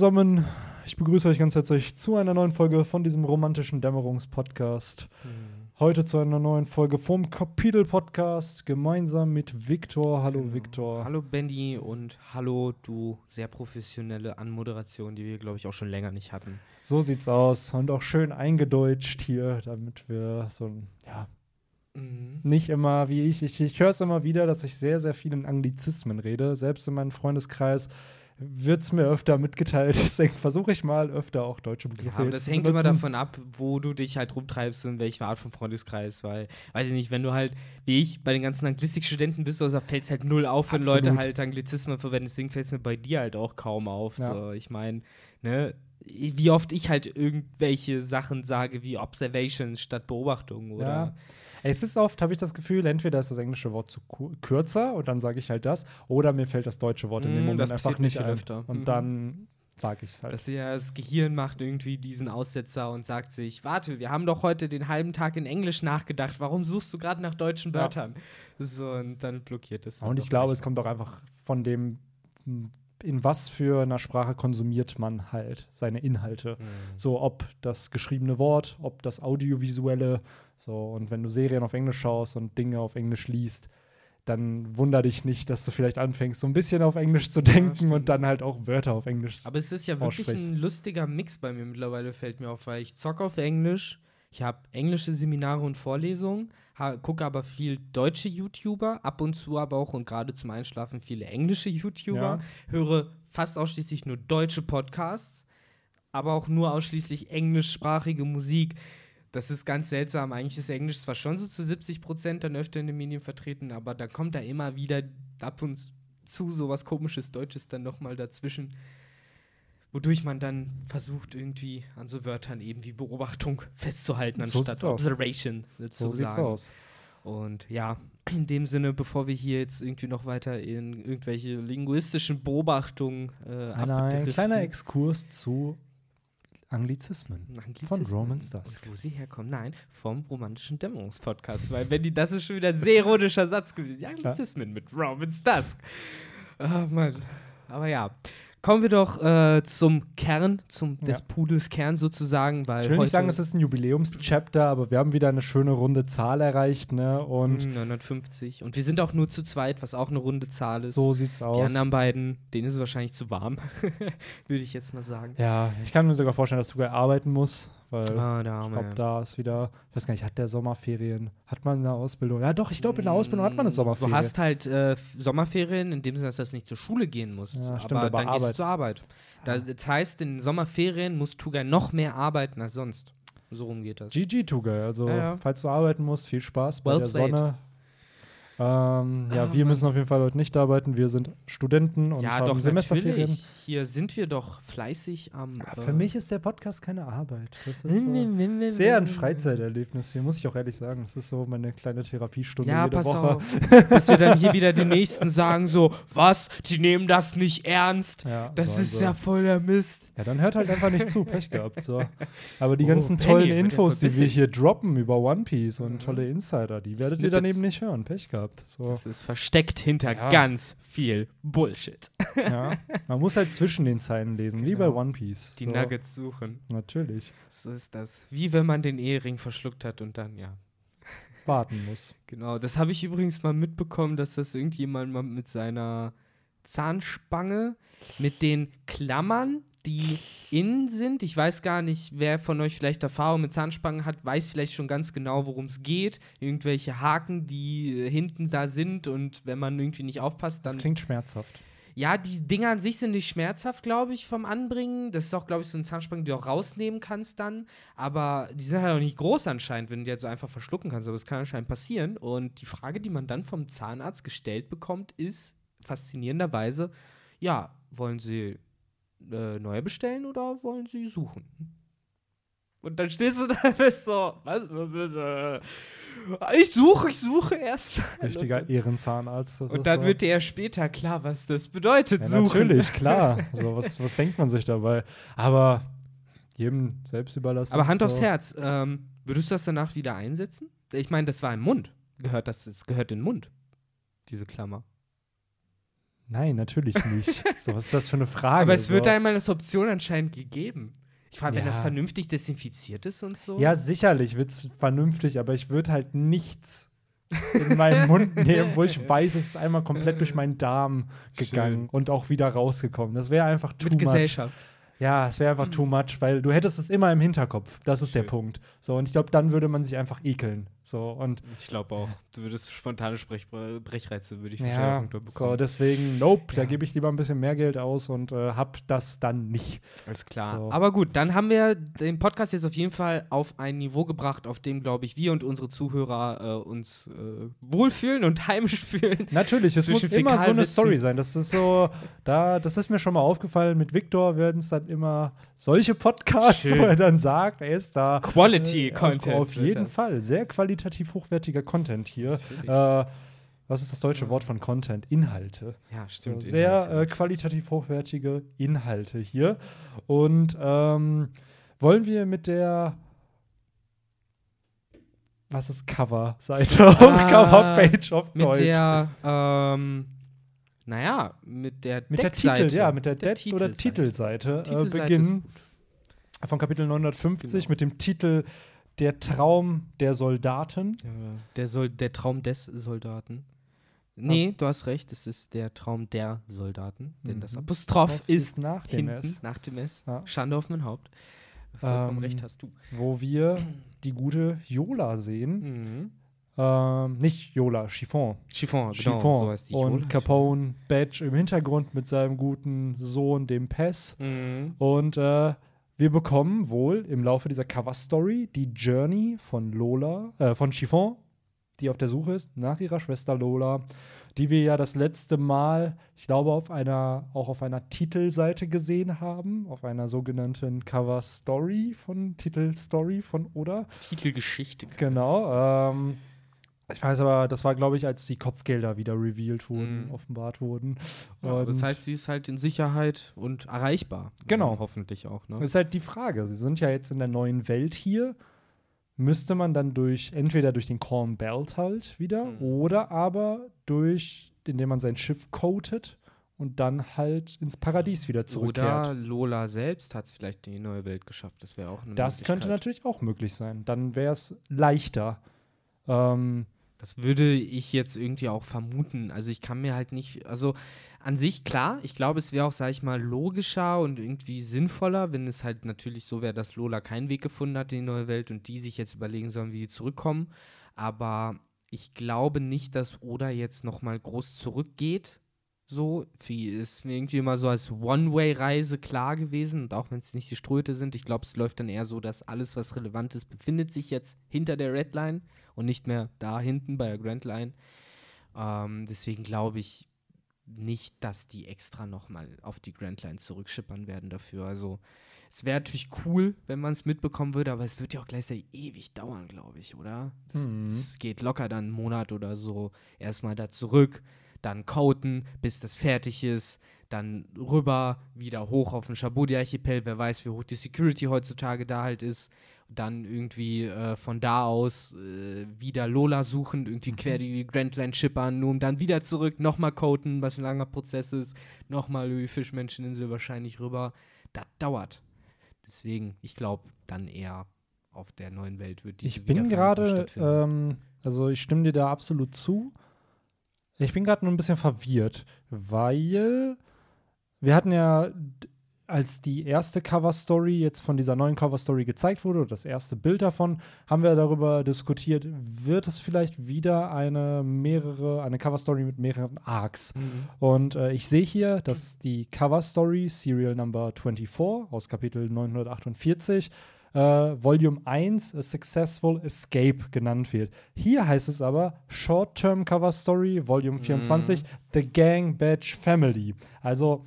zusammen. Ich begrüße euch ganz herzlich zu einer neuen Folge von diesem romantischen Dämmerungspodcast. Hm. Heute zu einer neuen Folge vom Kapitel-Podcast gemeinsam mit Viktor. Hallo Genau. Viktor. Hallo Benny und hallo du sehr professionelle Anmoderation, die wir glaube ich auch schon länger nicht hatten. So sieht's aus. Und auch schön eingedeutscht hier, damit wir so ein, ja, Mhm. nicht immer wie ich. Ich, ich höre es immer wieder, dass ich sehr, sehr viel in Anglizismen rede. Selbst in meinem Freundeskreis wird es mir öfter mitgeteilt. Deswegen versuche ich mal öfter auch deutsche Ja, Begriffe aber jetzt das hängt immer davon ab, wo du dich halt rumtreibst und welche Art von Freundeskreis, weil, weiß ich nicht, wenn du halt, wie ich, bei den ganzen Anglistikstudenten bist, also fällt es halt null auf, wenn Leute Absolut. halt Anglizismen verwenden, deswegen fällt es mir bei dir halt auch kaum auf. Ja. So, ich meine, ne, wie oft ich halt irgendwelche Sachen sage wie Observation statt Beobachtung oder Ja. Es ist oft, habe ich das Gefühl, entweder ist das englische Wort zu kürzer und dann sage ich halt das, oder mir fällt das deutsche Wort in dem Mm, Moment einfach nicht ein. öfter. Und Mhm. dann sage ich es halt. dass ja das Gehirn macht irgendwie diesen Aussetzer und sagt sich, warte, wir haben doch heute den halben Tag in Englisch nachgedacht, warum suchst du gerade nach deutschen Ja. Wörtern? So, und dann blockiert es. und ich glaube, es kommt auch einfach von dem, in was für einer Sprache konsumiert man halt seine Inhalte. Mhm. So, ob das geschriebene Wort, ob das audiovisuelle. So, und wenn du Serien auf Englisch schaust und Dinge auf Englisch liest, dann wunder dich nicht, dass du vielleicht anfängst, so ein bisschen auf Englisch zu denken stimmt. und dann halt auch Wörter auf Englisch. Aber es ist ja wirklich ein lustiger Mix bei mir mittlerweile, fällt mir auf, weil ich zocke auf Englisch, ich habe englische Seminare und Vorlesungen, gucke aber viel deutsche YouTuber, ab und zu aber auch und gerade zum Einschlafen viele englische YouTuber, Ja. höre fast ausschließlich nur deutsche Podcasts, aber auch nur ausschließlich englischsprachige Musik. Das ist ganz seltsam. Eigentlich ist Englisch zwar schon so zu 70 Prozent dann öfter in den Medien vertreten, aber da kommt da immer wieder ab und zu sowas komisches Deutsches dann nochmal dazwischen, wodurch man dann versucht, irgendwie an so Wörtern eben wie Beobachtung festzuhalten, So anstatt. Observation so zu sieht's sagen. aus. Und ja, in dem Sinne, bevor wir hier jetzt irgendwie noch weiter in irgendwelche linguistischen Beobachtungen äh, Ein, kleiner Exkurs zu Anglizismen. Anglizismen. Von Romans Dusk. Und wo sie herkommen? Nein, vom romantischen Dämmerungspodcast. Weil, wenn die, das ist schon wieder ein sehr ironischer Satz gewesen. Die Anglizismen mit Romans Dusk. Ah, Mann. Aber ja. Kommen wir doch äh, zum Kern, zum Ja. des Pudels Kern sozusagen, weil Ich will nicht sagen, es ist ein Jubiläumschapter, aber wir haben wieder eine schöne runde Zahl erreicht, ne? Und Hm, 950. Und wir sind auch nur zu zweit, was auch eine runde Zahl ist. so sieht's die aus. anderen beiden, denen ist es wahrscheinlich zu warm, würde ich jetzt mal sagen. Ja, ich kann mir sogar vorstellen, dass du sogar arbeiten musst, weil Ah, da ich glaube, da ist wieder, ich weiß gar nicht, hat der Sommerferien? Hat man eine Ausbildung? Ja, doch, ich glaube, in der Ausbildung hat man eine Mm, Sommerferien. Du hast halt äh, Sommerferien, in dem Sinne, dass du nicht zur Schule gehen musst. Ja, stimmt, aber, aber dann gehst Arbeit. du zur Arbeit. Da, das heißt, in Sommerferien musst du gar noch mehr arbeiten als sonst. So rum geht das. GG Tuga, also Ja, ja. falls du arbeiten musst, viel Spaß bei Well der played. Sonne. Ähm, ja, Ah, wir Mann. müssen auf jeden Fall heute nicht arbeiten. Wir sind Studenten und ja, haben doch, Semesterferien. natürlich. Hier sind wir doch fleißig am. Ja, äh, für mich ist der Podcast keine Arbeit. Das ist so sehr ein Freizeiterlebnis hier, muss ich auch ehrlich sagen. Das ist so meine kleine Therapiestunde Ja, jede pass Woche. auf. Dass wir dann hier wieder die Nächsten sagen, so, was? Die nehmen das nicht ernst. Ja, Das so ist also. ja voll der Mist. Ja, dann hört halt einfach nicht zu. Pech gehabt. So. Aber die Oh, ganzen Penny, tollen Infos, die wir hier droppen über One Piece und Mhm. tolle Insider, die werdet ihr dann Snippets. eben nicht hören. Pech gehabt. So. Das ist versteckt hinter Ja. ganz viel Bullshit. Ja. Man muss halt zwischen den Zeilen lesen, wie bei Genau. One Piece. Die so. Nuggets suchen. Natürlich. So ist das. Wie wenn man den Ehering verschluckt hat und dann, ja. Warten muss. Genau. Das habe ich übrigens mal mitbekommen, dass das irgendjemand mal mit seiner Zahnspange, mit den Klammern, die innen sind. Ich weiß gar nicht, wer von euch vielleicht Erfahrung mit Zahnspangen hat, weiß vielleicht schon ganz genau, worum es geht. Irgendwelche Haken, die äh, hinten da sind und wenn man irgendwie nicht aufpasst, Das dann klingt schmerzhaft. Ja, die Dinger an sich sind nicht schmerzhaft, glaube ich, vom Anbringen. Das ist auch, glaube ich, so ein Zahnspange, die du auch rausnehmen kannst dann. Aber die sind halt auch nicht groß anscheinend, wenn du die halt so einfach verschlucken kannst. Aber das kann anscheinend passieren. Und die Frage, die man dann vom Zahnarzt gestellt bekommt, ist faszinierenderweise, ja, wollen Sie äh, neue bestellen oder wollen Sie suchen? Und dann stehst du da und bist so, was? Ich suche, ich suche erst. Richtiger Ehrenzahnarzt. das Und dann so. wird dir erst später klar, was das bedeutet, Ja, suchen. natürlich, klar. So, was, was denkt man sich dabei? Aber jedem selbst überlassen. Aber Hand so. aufs Herz, ähm, würdest du das danach wieder einsetzen? Ich meine, das war im Mund. Gehört das, das gehört in den Mund, diese Klammer. Nein, natürlich nicht. so, was ist das für eine Frage? Aber es so. wird da einmal als Option anscheinend gegeben. Ich frage, wenn Ja. das vernünftig desinfiziert ist und so. Ja, sicherlich wird es vernünftig, aber ich würde halt nichts in meinen Mund nehmen, wo ich weiß, es ist einmal komplett durch meinen Darm gegangen Schön. und auch wieder rausgekommen. Das wäre einfach too mit much. Gesellschaft. Ja, es wäre einfach too much, weil du hättest es immer im Hinterkopf. Das ist der Schön. Punkt. So, und ich glaube, dann würde man sich einfach ekeln. So, und Ich glaube auch. Du würdest spontane Sprech Brechreize, würde ich ja, so, deswegen, nope, da Ja. gebe ich lieber ein bisschen mehr Geld aus und äh, hab das dann nicht. Alles klar. So. Aber gut, dann haben wir den Podcast jetzt auf jeden Fall auf ein Niveau gebracht, auf dem, glaube ich, wir und unsere Zuhörer äh, uns äh, wohlfühlen und heimisch fühlen. Natürlich, es muss immer so eine. Story sein. Das ist so, da, das ist mir schon mal aufgefallen. Mit Victor werden es dann immer solche Podcasts, Schön. wo er dann sagt, er ist da. Quality äh, Content Auf jeden das. Fall. Sehr qualitativ hochwertiger Content hier. Äh, was ist das deutsche Wort von Content? Inhalte. Ja, So, stimmt. sehr äh, qualitativ hochwertige Inhalte hier. Und ähm, wollen wir mit der was ist Cover-Seite Ah, Cover-Page auf mit Deutsch? der, ähm, naja, mit der mit der. Titel, ja, mit der, Der Dead- oder Titelseite, Titelseite äh, beginnen. Von Kapitel 950 Genau. mit dem Titel Der Traum der Soldaten. Ja, der, soll, der Traum des Soldaten. Nee, du hast recht, es ist der Traum der Soldaten. Denn das Mhm. Apostroph ist nach dem hinten, S, nach dem S. Ja. Schande auf mein Haupt. Vollkommen Ähm, recht hast du. wo wir die gute Yola sehen. Mhm. Ähm, nicht Yola, Chiffon. Chiffon, genau, Chiffon. so heißt die und Yola. Capone Badge im Hintergrund mit seinem guten Sohn, dem Pess. Mhm. Und äh, wir bekommen wohl im Laufe dieser Cover-Story die Journey von Lola, äh, von Chiffon, die auf der Suche ist nach ihrer Schwester Lola, die wir ja das letzte Mal, ich glaube, auf einer, auch auf einer Titelseite gesehen haben, auf einer sogenannten Cover-Story von Titelstory von Oda. Titelgeschichte. Genau. Ähm, ich weiß aber, das war, glaube ich, als die Kopfgelder wieder revealed wurden, Mhm. offenbart wurden. Ja, das heißt, sie ist halt in Sicherheit und erreichbar. Genau. Hoffentlich auch. Ne? Das ist halt die Frage. Sie sind ja jetzt in der neuen Welt hier. Müsste man dann durch, entweder durch den Corn Belt halt wieder Mhm. oder aber durch, indem man sein Schiff coatet und dann halt ins Paradies wieder Oder zurückkehrt. Lola selbst hat es vielleicht in die neue Welt geschafft. Das wäre auch eine das könnte natürlich auch möglich sein. Dann wäre es leichter. Ähm, Das würde ich jetzt irgendwie auch vermuten. Also ich kann mir halt nicht, also an sich klar, ich glaube, es wäre auch, sag ich mal, logischer und irgendwie sinnvoller, wenn es halt natürlich so wäre, dass Lola keinen Weg gefunden hat in die neue Welt und die sich jetzt überlegen sollen, wie die zurückkommen. Aber ich glaube nicht, dass Oda jetzt nochmal groß zurückgeht. So, wie ist mir irgendwie immer so als One-Way-Reise klar gewesen. Und auch wenn es nicht die Ströte sind, ich glaube, es läuft dann eher so, dass alles, was relevant ist, befindet sich jetzt hinter der Red Line und nicht mehr da hinten bei der Grand Line. Ähm, deswegen glaube ich nicht, dass die extra nochmal auf die Grand Line zurückschippern werden dafür. Also es wäre natürlich cool, wenn man es mitbekommen würde, aber es wird ja auch gleichzeitig ewig dauern, glaube ich, oder? Das, Mhm. das geht locker dann einen Monat oder so. Erstmal da zurück, dann coaten, bis das fertig ist, dann rüber, wieder hoch auf den Shabudi-Archipel, wer weiß, wie hoch die Security heutzutage da halt ist. Dann irgendwie äh, von da aus äh, wieder Lola suchen, irgendwie quer die Grand Line schippern, nur um dann wieder zurück, nochmal coaten, was ein langer Prozess ist, nochmal über die Fischmenscheninsel wahrscheinlich rüber. Das dauert. Deswegen, ich glaube, dann eher auf der neuen Welt wird diese ich bin gerade, ähm, also ich stimme dir da absolut zu. Ich bin gerade nur ein bisschen verwirrt, weil wir hatten ja, als die erste Cover-Story jetzt von dieser neuen Cover-Story gezeigt wurde, oder das erste Bild davon, haben wir darüber diskutiert, wird es vielleicht wieder eine mehrere, eine Cover-Story mit mehreren Arcs? Mhm. Und äh, ich sehe hier, dass die Cover Story Serial Number 24 aus Kapitel 948 äh, Volume 1 A Successful Escape genannt wird. Hier heißt es aber Short-Term Cover Story Volume 24 The Gang Badge Family. Also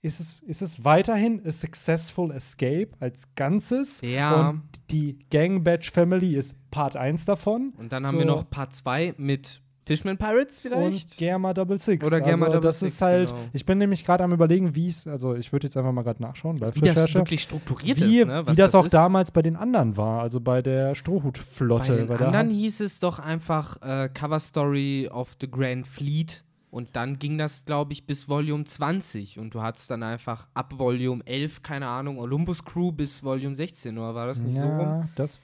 ist es, ist es weiterhin A Successful Escape als Ganzes Ja. und die Gang Badge Family ist Part 1 davon. Und dann haben So. wir noch Part 2 mit Fishman Pirates vielleicht? Und Germa Double Six. Oder Germa also, Double das Six, ist halt, genau. ich bin nämlich gerade am überlegen, wie es, also ich würde jetzt einfach mal gerade nachschauen, wie das wirklich strukturiert wie, ist, ne? wie das, auch ist. damals bei den anderen war, also bei der Bei Strohhutflotte. den weil da anderen hieß es doch einfach äh, Cover Story of the Grand Fleet. und dann ging das, glaube ich, bis Volume 20 und du hattest dann einfach ab Volume 11, keine Ahnung, Olympus Crew bis Volume 16, oder war das nicht ja, so rum? das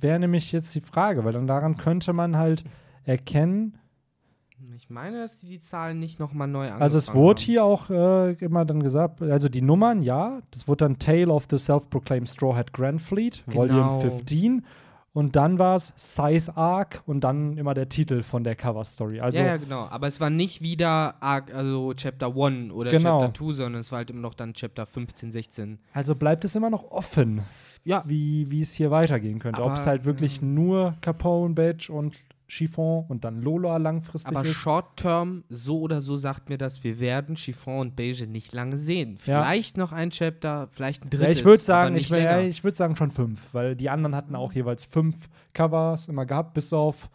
wäre nämlich jetzt die Frage, weil dann daran könnte man halt erkennen, Ich meine, dass die die Zahlen nicht nochmal neu angefangen Also es wurde haben. hier auch äh, immer dann gesagt, also die Nummern, ja, das wurde dann Tale of the Self-Proclaimed Straw Hat Grand Fleet, Genau. Volume 15. Und dann war es Size Arc und dann immer der Titel von der Cover Story. Also ja, ja, genau. Aber es war nicht wieder Arc, also Chapter 1 oder Genau. Chapter 2, sondern es war halt immer noch dann Chapter 15, 16. Also bleibt es immer noch offen, Ja, wie, es hier weitergehen könnte. Ob es halt wirklich ähm, nur Capone, Badge und Chiffon und dann Lola langfristig aber ist. Short Term, so oder so sagt mir das, wir werden Chiffon und Beige nicht lange sehen. Ja. Vielleicht noch ein Chapter, vielleicht ein Ja, drittes. ich würde sagen, ich, ja, ich würde sagen schon fünf, weil die anderen hatten auch jeweils fünf Covers immer gehabt, bis auf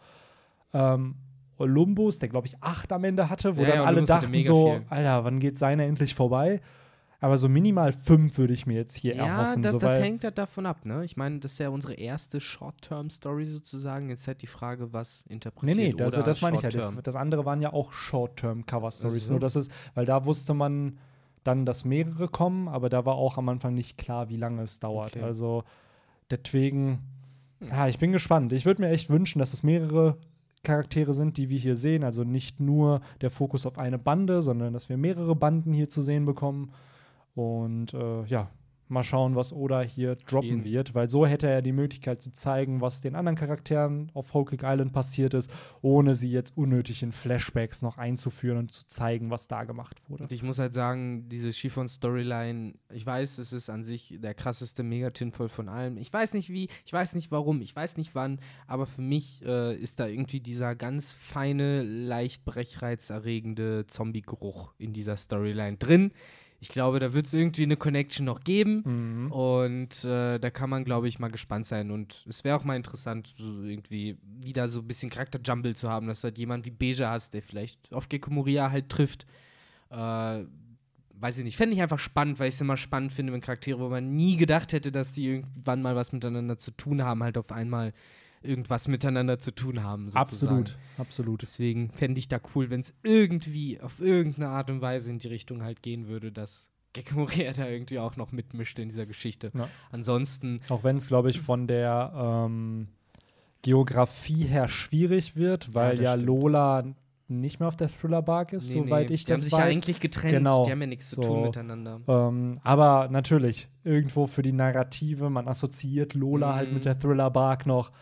ähm, Olympus, der glaube ich acht am Ende hatte, wo Ja, dann ja, alle Olympus dachten so, viel. Alter, wann geht seine endlich vorbei? Aber so minimal fünf würde ich mir jetzt hier Ja, erhoffen. das, so, das hängt halt davon ab, ne? Ich meine, das ist ja unsere erste Short-Term-Story sozusagen. Jetzt halt die Frage, was Nee, interpretiert nee, das, oder das meine ich ja. Das, das andere waren ja auch Short-Term-Cover-Stories. so. Nur das ist, weil da wusste man dann, dass mehrere kommen, aber da war auch am Anfang nicht klar, wie lange es dauert. Okay. Also deswegen, ja, ich bin gespannt. Ich würde mir echt wünschen, dass es mehrere Charaktere sind, die wir hier sehen. Also nicht nur der Fokus auf eine Bande, sondern dass wir mehrere Banden hier zu sehen bekommen. Und äh, ja, mal schauen, was Oda hier droppen wird, weil so hätte er die Möglichkeit zu zeigen, was den anderen Charakteren auf Cake Island passiert ist, ohne sie jetzt unnötig in Flashbacks noch einzuführen und zu zeigen, was da gemacht wurde. Und ich muss halt sagen, diese Chiffon-Storyline, ich weiß, es ist an sich der krasseste Megatinvoll von allem. Ich weiß nicht wie, ich weiß nicht warum, ich weiß nicht wann, aber für mich äh, ist da irgendwie dieser ganz feine, leicht brechreizerregende Zombie-Geruch in dieser Storyline drin. Ich glaube, da wird es irgendwie eine Connection noch geben. Mhm. Und äh, da kann man, glaube ich, mal gespannt sein. Und es wäre auch mal interessant, so irgendwie wieder so ein bisschen Charakter-Jumble zu haben, dass du halt jemand wie Beja hast, der vielleicht auf Gecko Moria halt trifft. Äh, weiß ich nicht. Fände ich einfach spannend, weil ich es immer spannend finde, wenn Charaktere, wo man nie gedacht hätte, dass die irgendwann mal was miteinander zu tun haben, halt auf einmal irgendwas miteinander zu tun haben. Sozusagen. Absolut, absolut. Deswegen fände ich da cool, wenn es irgendwie auf irgendeine Art und Weise in die Richtung halt gehen würde, dass Gecko Moria da irgendwie auch noch mitmischt in dieser Geschichte. Ja. Ansonsten, Auch wenn es, glaube ich, von der ähm, Geografie her schwierig wird, weil ja, stimmt. Lola nicht mehr auf der Thriller-Bark ist, nee, soweit nee, ich die haben das sich weiß. ja eigentlich getrennt. Genau. Die haben ja nichts zu So. tun miteinander. Ähm, aber natürlich, irgendwo für die Narrative, man assoziiert Lola Mhm. halt mit der Thriller-Bark noch,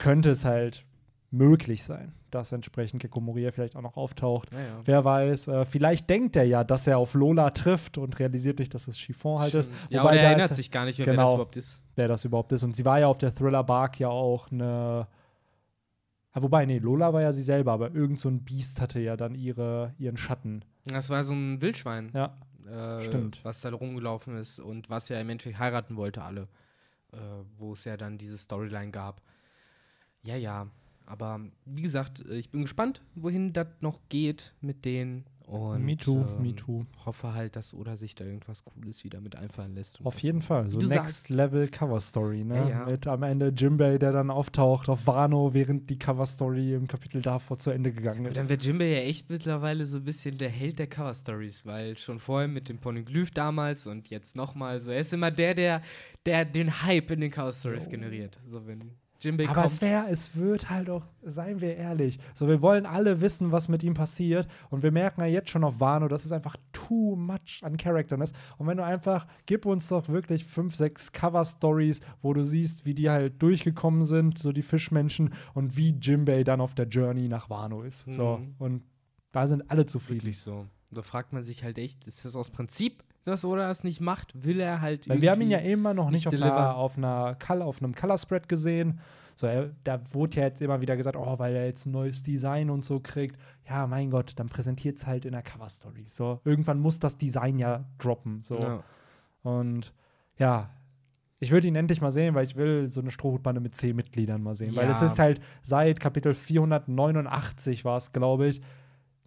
könnte es halt möglich sein, dass entsprechend Gecko Moria vielleicht auch noch auftaucht. Naja. Wer weiß, äh, vielleicht denkt er ja, dass er auf Lola trifft und realisiert nicht, dass es Chiffon halt ist. Ja, Wobei oder er erinnert ist- sich gar nicht mehr, wer Genau. das überhaupt ist. wer das überhaupt ist. Und sie war ja auf der Thriller-Bark ja auch eine. Ah, wobei, nee, Lola war ja sie selber, aber irgend so ein Biest hatte ja dann ihre, ihren Schatten. Das war so ein Wildschwein, Ja, äh, stimmt. was da rumgelaufen ist und was ja im Endeffekt heiraten wollte, alle. Äh, wo es ja dann diese Storyline gab. Ja, ja. Aber wie gesagt, äh, ich bin gespannt, wohin das noch geht mit denen. Und, me too, ähm, me too. Hoffe halt, dass Oda sich da irgendwas Cooles wieder mit einfallen lässt. Auf jeden Fall. So Next sagst. Level Cover Story, ne? Ja, ja. Mit am Ende Jimbei, der dann auftaucht auf Wano, während die Cover Story im Kapitel davor zu Ende gegangen Dann ist. wäre Jimbei ja echt mittlerweile so ein bisschen der Held der Cover-Stories, weil schon vorher mit dem Poneglyph damals und jetzt nochmal so. Er ist immer der, der, der den Hype in den Cover-Stories Jo. generiert. So, wenn Jimbei Aber es kommt. wäre, es wird halt auch, seien wir ehrlich, so wir wollen alle wissen, was mit ihm passiert und wir merken ja jetzt schon auf Wano, dass es einfach too much an Charakteren ist und wenn du einfach, gib uns doch wirklich fünf, sechs Cover-Stories, wo du siehst, wie die halt durchgekommen sind, so die Fischmenschen und wie Jimbei dann auf der Journey nach Wano ist. So, Mhm. und da sind alle zufrieden. Wirklich so. Da fragt man sich halt echt, ist das aus Prinzip, dass Oda es nicht macht? Will er halt Weil wir haben ihn ja immer noch nicht nicht auf, einer, auf, einer Color, auf einem Color Spread gesehen. So, er, da wurde ja jetzt immer wieder gesagt, oh, weil er jetzt ein neues Design und so kriegt. Ja, mein Gott, dann präsentiert es halt in der Cover Story. So, irgendwann muss das Design ja droppen. So. Ja. Und ja, ich würde ihn endlich mal sehen, weil ich will so eine Strohhutbande mit zehn Mitgliedern mal sehen. Weil Ja. es ist halt seit Kapitel 489 war es, glaube ich,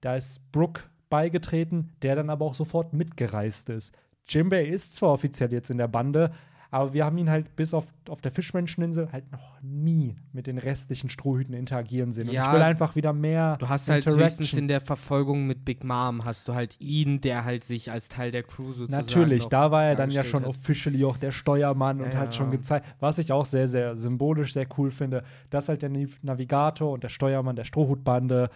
da ist Brooke beigetreten, der dann aber auch sofort mitgereist ist. Jimbei ist zwar offiziell jetzt in der Bande, Aber wir haben ihn halt bis auf, auf der Fischmenscheninsel halt noch nie mit den restlichen Strohhüten interagieren sehen. Und Ja. ich will einfach wieder mehr Du hast halt höchstens in der Verfolgung mit Big Mom, hast du halt ihn, der halt sich als Teil der Crew sozusagen Natürlich, da war er dann ja schon hat. officially auch der Steuermann und Ja, hat schon gezeigt, was ich auch sehr, sehr symbolisch sehr cool finde, dass halt der Nav- Navigator und der Steuermann der Strohhutbande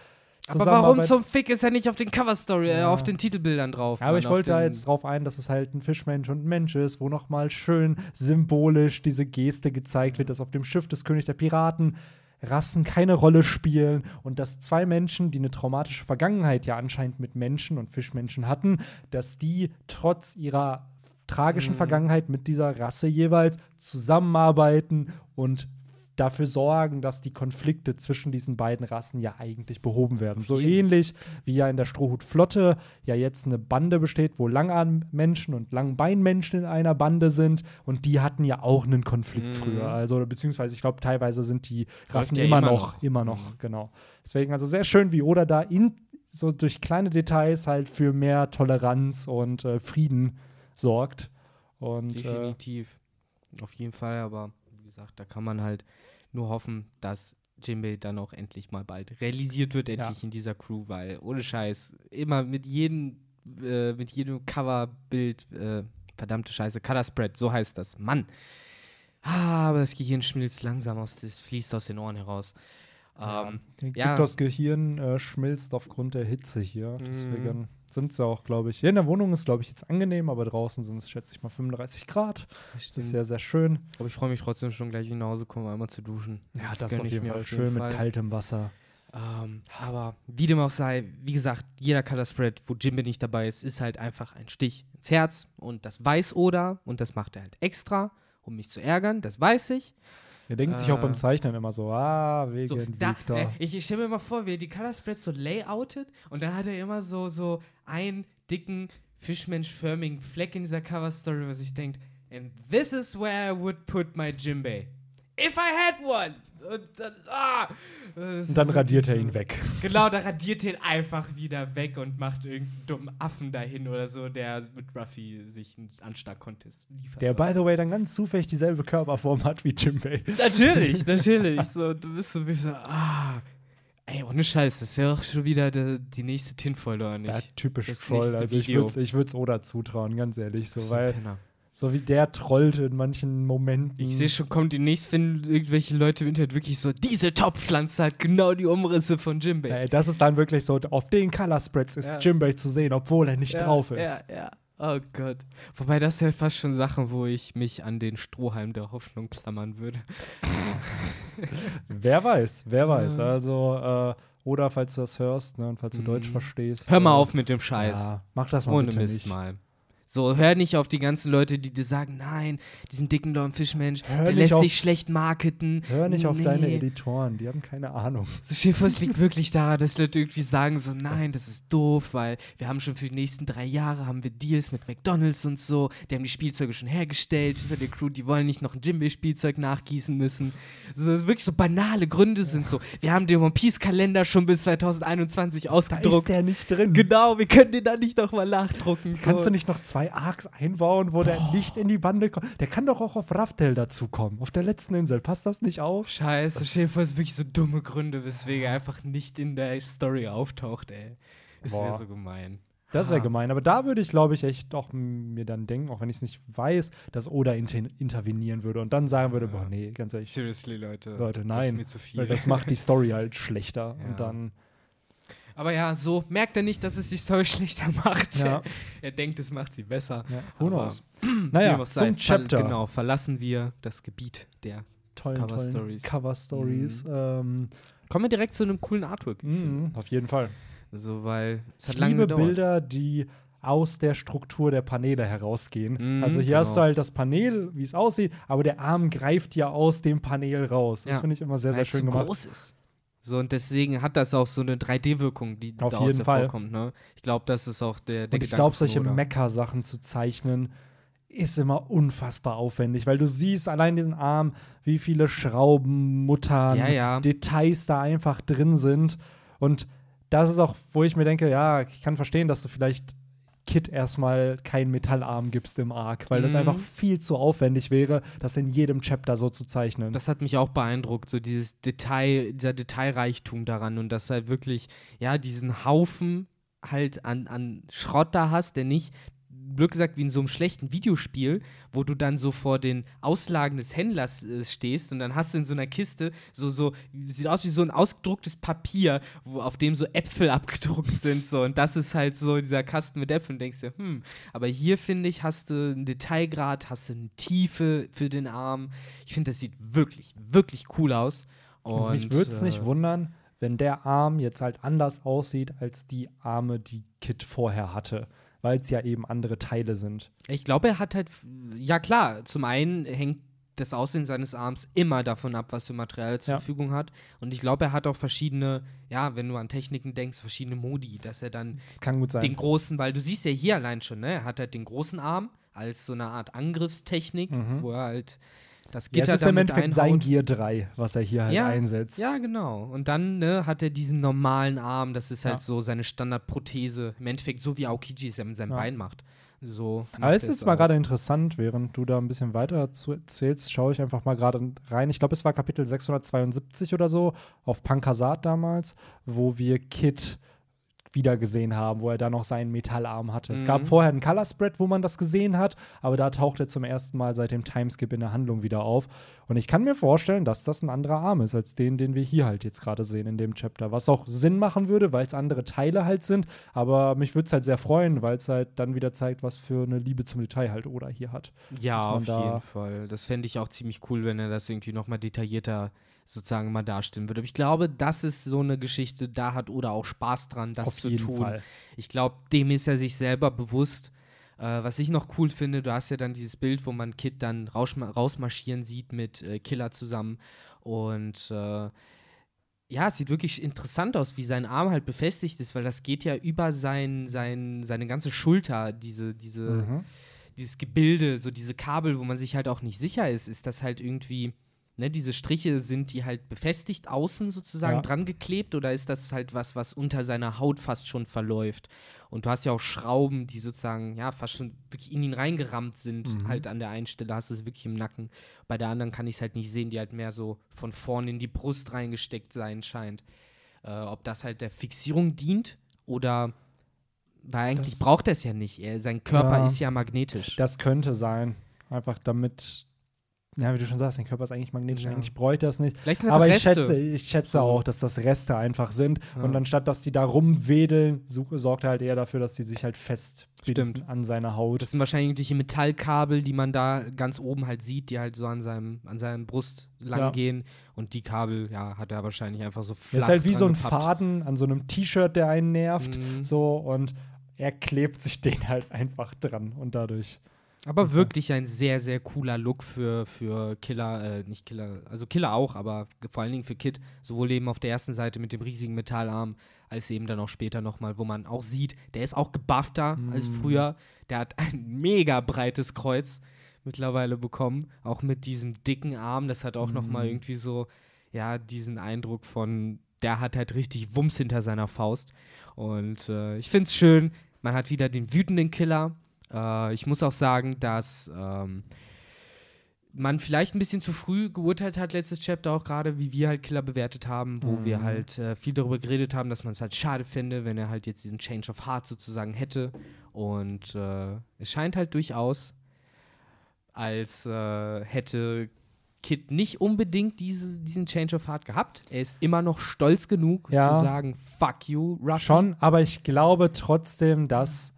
Aber warum zum Fick ist er nicht auf den Cover-Story, äh, Ja. auf den Titelbildern drauf? Aber Mann, ich wollte da jetzt drauf ein, dass es halt ein Fischmensch und ein Mensch ist, wo nochmal schön symbolisch diese Geste gezeigt wird, dass auf dem Schiff des König der Piraten Rassen keine Rolle spielen und dass zwei Menschen, die eine traumatische Vergangenheit ja anscheinend mit Menschen und Fischmenschen hatten, dass die trotz ihrer tragischen Mhm. Vergangenheit mit dieser Rasse jeweils zusammenarbeiten und dafür sorgen, dass die Konflikte zwischen diesen beiden Rassen ja eigentlich behoben werden. So ähnlich wie ja in der Strohhutflotte ja jetzt eine Bande besteht, wo Langarmmenschen und Langbeinmenschen in einer Bande sind und die hatten ja auch einen Konflikt Mhm. früher. Also beziehungsweise ich glaube teilweise sind die Rassen ja immer, immer noch, noch. immer noch, Mhm. genau. Deswegen also sehr schön, wie Oda da in so durch kleine Details halt für mehr Toleranz und äh, Frieden sorgt. Und äh, Definitiv. Auf jeden Fall, aber wie gesagt, da kann man halt nur hoffen, dass Jinbei dann auch endlich mal bald realisiert wird, endlich in dieser Crew, weil ohne Scheiß, immer mit jedem, äh, mit jedem Coverbild, äh, verdammte Scheiße, Color Spread, so heißt das. Mann. Ah, aber das Gehirn schmilzt langsam aus, das fließt aus den Ohren heraus. Ähm, ja, ja. das Gehirn äh, schmilzt aufgrund der Hitze hier. Mhm. Deswegen sind sie auch, glaube ich. Hier in der Wohnung ist, glaube ich, jetzt angenehm, aber draußen sind es, schätze ich mal, 35 Grad. das Das ist sehr, sehr schön. aber ich freue mich trotzdem schon gleich, ich nach Hause komme, einmal zu duschen. gönn ich mir schön mit kaltem Wasser. Ähm, aber wie dem auch sei, wie gesagt, jeder Color Spread, wo Jimbe nicht dabei ist, ist halt einfach ein Stich ins Herz. Und das weiß Oda und das macht er halt extra, um mich zu ärgern, das weiß ich. Er denkt sich auch Äh, beim Zeichnen immer so, ah, wegen So, da, Victor. äh, ich ich stelle mir mal vor, wie er die Color Spreads so layoutet und dann hat er immer so, so einen dicken, fischmenschförmigen Fleck in dieser Cover Story, was ich denkt, and this is where I would put my Jimbe. If I had one! Und dann, ah! Und dann radiert er ihn weg. Genau, da radiert er ihn einfach wieder weg und macht irgendeinen dummen Affen dahin oder so, der mit Ruffy sich einen Anschlag-Contest liefert. Der, by the way, dann ganz zufällig dieselbe Körperform hat wie Jimbei. Natürlich, natürlich. So, du bist so ein bisschen, ah. Ey, ohne Scheiß, das wäre auch schon wieder de, die nächste Tinfoil, oder nicht? Ja, typisch Das Troll. nächste Also ich würde es Oda zutrauen, ganz ehrlich. So, weil, Penner. So wie der trollte in manchen Momenten. Ich sehe schon, kommt demnächst, wenn irgendwelche Leute im Internet wirklich so, diese Top-Pflanze hat genau die Umrisse von Jimbei. Ey, das ist dann wirklich so, auf den Color Spreads ist Ja. Jimbei zu sehen, obwohl er nicht Ja, drauf ist. Ja, ja. Oh Gott. Wobei das ja fast schon Sachen, wo ich mich an den Strohhalm der Hoffnung klammern würde. Wer weiß, wer weiß. Also, äh, oder falls du das hörst ne, und falls du Mhm. Deutsch verstehst. Hör mal äh, auf mit dem Scheiß. Ja, mach das mal Ohne bitte Mist nicht. mal. So, hör nicht auf die ganzen Leute, die dir sagen, nein, diesen dicken blauen Fischmensch, Hör der lässt auf- sich schlecht marketen. Hör nicht auf nee. deine Editoren, die haben keine Ahnung. So, es liegt wirklich daran, dass Leute irgendwie sagen so, nein, das ist doof, weil wir haben schon für die nächsten drei Jahre haben wir Deals mit McDonalds und so, die haben die Spielzeuge schon hergestellt für die Crew, die wollen nicht noch ein Jimbe-Spielzeug nachgießen müssen. So, das ist wirklich so banale Gründe sind so. Wir haben den One Piece-Kalender schon bis 2021 Da ausgedruckt. ist der nicht drin. Genau, wir können den da nicht nochmal nachdrucken. Kannst so. du nicht noch zwei Arcs einbauen, wo der nicht in die Bande kommt? Der kann doch auch auf Raftel dazukommen, auf der letzten Insel. Passt das nicht auch? Scheiße, es sind wirklich so dumme Gründe, weswegen er einfach nicht in der Story auftaucht, ey. Das wäre Boah. so gemein. Das wäre gemein. Aber da würde ich, glaube ich, echt doch mir dann denken, auch wenn ich es nicht weiß, dass Oda inter intervenieren würde und dann sagen würde, Ja. boah, nee, ganz ehrlich, Seriously, Leute. Leute, Das ist nein. mir zu viel. weil das macht die Story halt schlechter. Ja. Und dann, Aber ja, so merkt er nicht, dass es die Story schlechter macht. Ja. Er denkt, es macht sie besser. ja, who knows? Naja, zum Chapter. Ver genau, verlassen wir das Gebiet der. Tollen, Cover tollen Stories. Cover Stories. Ähm, Kommen wir direkt zu einem coolen Artwork. mhm, auf jeden Fall. Also, weil es hat Ich lange liebe gedauert. Bilder, die aus der Struktur der Paneele herausgehen. Mhm, also hier hast du genau. halt das Panel, wie es aussieht, aber der Arm greift ja aus dem Panel raus. Das Ja. finde ich immer sehr, sehr weil es schön so gemacht. groß ist. So, und deswegen hat das auch so eine 3D-Wirkung, die Auf daraus jeden Fall. hervorkommt. Ne? Ich glaube, das ist auch der, der Und ich glaube, solche Oda. Mecha-Sachen zu zeichnen, ist immer unfassbar aufwendig, weil du siehst allein diesen Arm, wie viele Schrauben, Muttern, Ja, ja. Details da einfach drin sind. Und das ist auch, wo ich mir denke, ja, ich kann verstehen, dass du vielleicht Kit erstmal keinen Metallarm gibst im Arc, weil das Mhm. einfach viel zu aufwendig wäre, das in jedem Chapter so zu zeichnen. Das hat mich auch beeindruckt, so dieses Detail, dieser Detailreichtum daran und dass du halt wirklich, ja, diesen Haufen halt an, an Schrott da hast, der nicht, blöd gesagt, wie in so einem schlechten Videospiel, wo du dann so vor den Auslagen des Händlers äh, stehst und dann hast du in so einer Kiste so, so, sieht aus wie so ein ausgedrucktes Papier, wo, auf dem so Äpfel abgedruckt sind, so und das ist halt so dieser Kasten mit Äpfeln, denkst du, hm, aber hier finde ich, hast du einen Detailgrad, hast du eine Tiefe für den Arm. Ich finde, das sieht wirklich, wirklich cool aus. Und, Und mich würde es äh, nicht wundern, wenn der Arm jetzt halt anders aussieht als die Arme, die Kit vorher hatte, weil es ja eben andere Teile sind. Ich glaube, er hat halt, ja klar, zum einen hängt das Aussehen seines Arms immer davon ab, was für Material er zur Ja. Verfügung hat. Und ich glaube, er hat auch verschiedene, ja, wenn du an Techniken denkst, verschiedene Modi, dass er dann den großen, weil du siehst ja hier allein schon, ne, er hat halt den großen Arm als so eine Art Angriffstechnik, Mhm. wo er halt das ja, Gitter es ist im damit Endeffekt sein. Gear 3, was er hier halt Ja, einsetzt. Ja, genau. Und dann ne, hat er diesen normalen Arm, das ist halt Ja. so seine Standardprothese. Im Endeffekt so wie Aokiji es ja mit seinem Ja. Bein macht. So Aber es ist mal gerade interessant, während du da ein bisschen weiter erzählst, schaue ich einfach mal gerade rein. Ich glaube, es war Kapitel 672 oder so, auf Pankasat damals, wo wir Kit wieder gesehen haben, wo er da noch seinen Metallarm hatte. Es gab Mhm. vorher einen Color Spread, wo man das gesehen hat, aber da taucht er zum ersten Mal seit dem Timeskip in der Handlung wieder auf. Und ich kann mir vorstellen, dass das ein anderer Arm ist als den, den wir hier halt jetzt gerade sehen in dem Chapter. Was auch Sinn machen würde, weil es andere Teile halt sind. Aber mich würde es halt sehr freuen, weil es halt dann wieder zeigt, was für eine Liebe zum Detail halt Oda hier hat. Ja, auf jeden Fall. Das fände ich auch ziemlich cool, wenn er das irgendwie noch mal detaillierter sozusagen mal darstellen würde. Aber ich glaube, das ist so eine Geschichte, da hat Oda auch Spaß dran, das Auf zu jeden tun. Fall. Ich glaube, dem ist er sich selber bewusst. Äh, was ich noch cool finde, du hast ja dann dieses Bild, wo man Kid dann rausma rausmarschieren sieht mit äh, Killer zusammen. Und äh, ja, es sieht wirklich interessant aus, wie sein Arm halt befestigt ist, weil das geht ja über sein, sein, seine ganze Schulter, diese, diese, Mhm. dieses Gebilde, so diese Kabel, wo man sich halt auch nicht sicher ist, ist das halt irgendwie, ne, diese Striche, sind die halt befestigt außen sozusagen Ja. dran geklebt oder ist das halt was, was unter seiner Haut fast schon verläuft? Und du hast ja auch Schrauben, die sozusagen, ja, fast schon wirklich in ihn reingerammt sind, Mhm. halt an der einen Stelle hast du es wirklich im Nacken. Bei der anderen kann ich es halt nicht sehen, die halt mehr so von vorne in die Brust reingesteckt sein scheint. Äh, ob das halt der Fixierung dient oder weil eigentlich Das- braucht er es ja nicht. Er, sein Körper Ja. ist ja magnetisch. Das könnte sein. Einfach damit, ja, wie du schon sagst, dein Körper ist eigentlich magnetisch, Ja. eigentlich bräuchte er das nicht. Es Aber ich Reste. schätze, ich schätze auch, dass das Reste einfach sind. Ja. Und anstatt, dass die da rumwedeln, sorgt er halt eher dafür, dass die sich halt festbinden Stimmt. an seiner Haut. Das sind wahrscheinlich irgendwelche Metallkabel, die man da ganz oben halt sieht, die halt so an seinem, an seinem Brust lang Ja. gehen. Und die Kabel, ja, hat er wahrscheinlich einfach so Das flach ist halt wie so ein gepappt. Faden an so einem T-Shirt, der einen nervt. Mhm. So, und er klebt sich den halt einfach dran. Und dadurch. Aber Also- wirklich ein sehr, sehr cooler Look für, für Killer, äh, nicht Killer, also Killer auch, aber vor allen Dingen für Kid, sowohl eben auf der ersten Seite mit dem riesigen Metallarm, als eben dann auch später nochmal, wo man auch sieht, der ist auch gebuffter als Mm. früher. Der hat ein mega breites Kreuz mittlerweile bekommen, auch mit diesem dicken Arm. Das hat auch noch mal Mm. irgendwie so, ja, diesen Eindruck von, der hat halt richtig Wumms hinter seiner Faust. Und äh, ich finde es schön, man hat wieder den wütenden Killer. Äh, ich muss auch sagen, dass ähm, man vielleicht ein bisschen zu früh geurteilt hat, letztes Chapter auch gerade, wie wir halt Killer bewertet haben, wo wir Mhm. halt äh, viel darüber geredet haben, dass man es halt schade fände, wenn er halt jetzt diesen Change of Heart sozusagen hätte. Und äh, es scheint halt durchaus, als äh, hätte Kid nicht unbedingt diese, diesen Change of Heart gehabt. Er ist immer noch stolz genug Ja. zu sagen, fuck you, Ruffy. Schon, aber ich glaube trotzdem, dass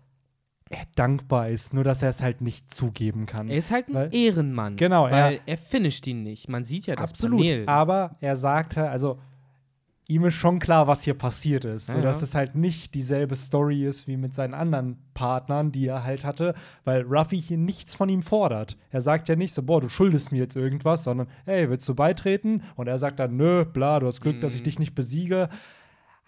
dankbar ist, nur dass er es halt nicht zugeben kann. Er ist halt ein Weil- Ehrenmann. Genau, er- weil er, finisht ihn nicht. Man sieht ja das Absolut. Panel. Aber er sagte, also ihm ist schon klar, was hier passiert ist. Ja, so dass ja. es halt nicht dieselbe Story ist wie mit seinen anderen Partnern, die er halt hatte, weil Ruffy hier nichts von ihm fordert. Er sagt ja nicht so, boah, du schuldest mir jetzt irgendwas, sondern, hey, willst du beitreten? Und er sagt dann, nö, bla, du hast Glück, dass ich Mhm. dich nicht besiege.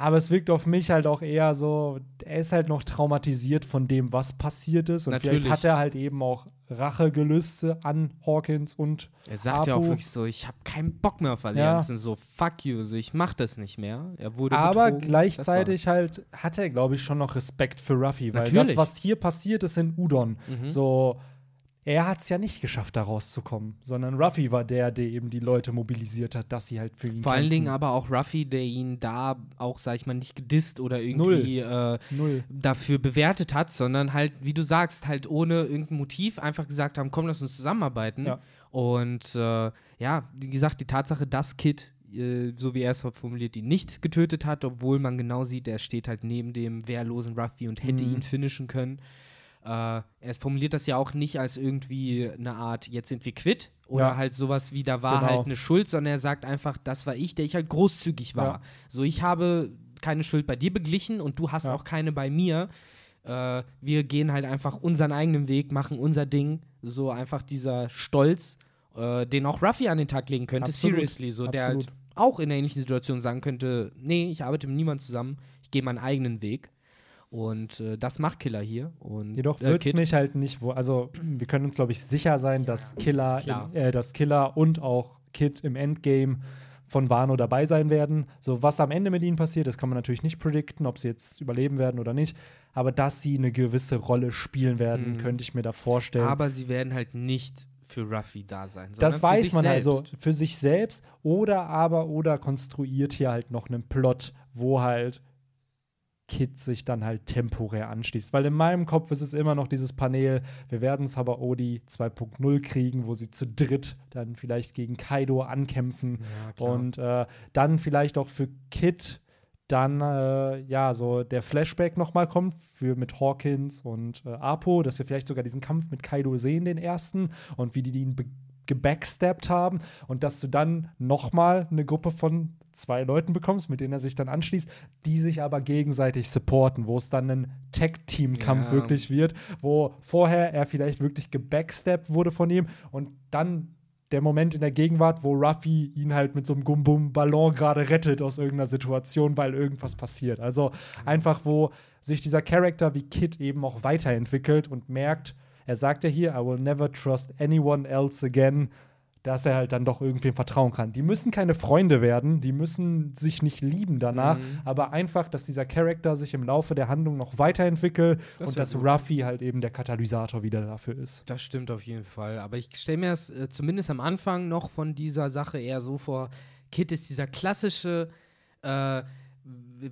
Aber es wirkt auf mich halt auch eher so, er ist halt noch traumatisiert von dem, was passiert ist. Und Natürlich. vielleicht hat er halt eben auch Rachegelüste an Hawkins und Er sagt ja auch Apo. wirklich so, ich habe keinen Bock mehr auf Allianzen, so fuck you, so ich mach das nicht mehr. Er wurde Aber betrogen, gleichzeitig halt hat er, glaube ich, schon noch Respekt für Ruffy, weil das, Natürlich. was hier passiert ist in Udon, Mhm. so er hat es ja nicht geschafft, da rauszukommen, sondern Ruffy war der, der eben die Leute mobilisiert hat, dass sie halt für ihn Vor allen kämpfen. Dingen aber auch Ruffy, der ihn da auch, sag ich mal, nicht gedisst oder irgendwie äh, Null. dafür bewertet hat, sondern halt, wie du sagst, halt ohne irgendein Motiv einfach gesagt haben, komm, lass uns zusammenarbeiten. Ja. Und äh, ja, wie gesagt, die Tatsache, dass Kid, äh, so wie er es formuliert, ihn nicht getötet hat, obwohl man genau sieht, er steht halt neben dem wehrlosen Ruffy und hätte Mhm. ihn finishen können. Äh, er formuliert das ja auch nicht als irgendwie eine Art, jetzt sind wir quitt oder Ja. halt sowas wie, da war Genau. halt eine Schuld, sondern er sagt einfach, das war ich, der ich halt großzügig war. Ja. So, ich habe keine Schuld bei dir beglichen und du hast Ja. auch keine bei mir. Äh, wir gehen halt einfach unseren eigenen Weg, machen unser Ding. So einfach dieser Stolz, äh, den auch Ruffy an den Tag legen könnte, Absolut. seriously. So, der halt Absolut. auch in einer ähnlichen Situation sagen könnte: Nee, ich arbeite mit niemandem zusammen, ich gehe meinen eigenen Weg. Und äh, das macht Killer hier. Und, Jedoch äh, wird es mich halt nicht, wo, also wir können uns, glaube ich, sicher sein, dass Killer, in, äh, dass Killer und auch Kid im Endgame von Wano dabei sein werden. So, was am Ende mit ihnen passiert, das kann man natürlich nicht predikten, ob sie jetzt überleben werden oder nicht. Aber dass sie eine gewisse Rolle spielen werden, Mhm. könnte ich mir da vorstellen. Aber sie werden halt nicht für Ruffy da sein. das weiß man selbst. also für sich selbst oder aber oder konstruiert hier halt noch einen Plot, wo halt Kid sich dann halt temporär anschließt. Weil in meinem Kopf ist es immer noch dieses Panel, wir werden es aber Odi 2.0 kriegen, wo sie zu dritt dann vielleicht gegen Kaido ankämpfen. Ja, und äh, dann vielleicht auch für Kid dann äh, ja so der Flashback nochmal kommt für mit Hawkins und äh, Apo, dass wir vielleicht sogar diesen Kampf mit Kaido sehen, den ersten, und wie die ihn be- gebackstabbt haben. Und dass du dann nochmal eine Gruppe von zwei Leuten bekommst, mit denen er sich dann anschließt, die sich aber gegenseitig supporten, wo es dann ein Tag-Team-Kampf Ja. wirklich wird, wo vorher er vielleicht wirklich gebackstabbt wurde von ihm und dann der Moment in der Gegenwart, wo Ruffy ihn halt mit so einem Gumbum-Ballon gerade rettet aus irgendeiner Situation, weil irgendwas passiert. Also einfach, wo sich dieser Charakter wie Kid eben auch weiterentwickelt und merkt, er sagt ja hier, I will never trust anyone else again, dass er halt dann doch irgendwem vertrauen kann. Die müssen keine Freunde werden, die müssen sich nicht lieben danach, Mhm. aber einfach, dass dieser Charakter sich im Laufe der Handlung noch weiterentwickelt Das und dass gut. Ruffy halt eben der Katalysator wieder dafür ist. Das stimmt auf jeden Fall. Aber ich stelle mir das äh, zumindest am Anfang noch von dieser Sache eher so vor: Kid ist dieser klassische, äh,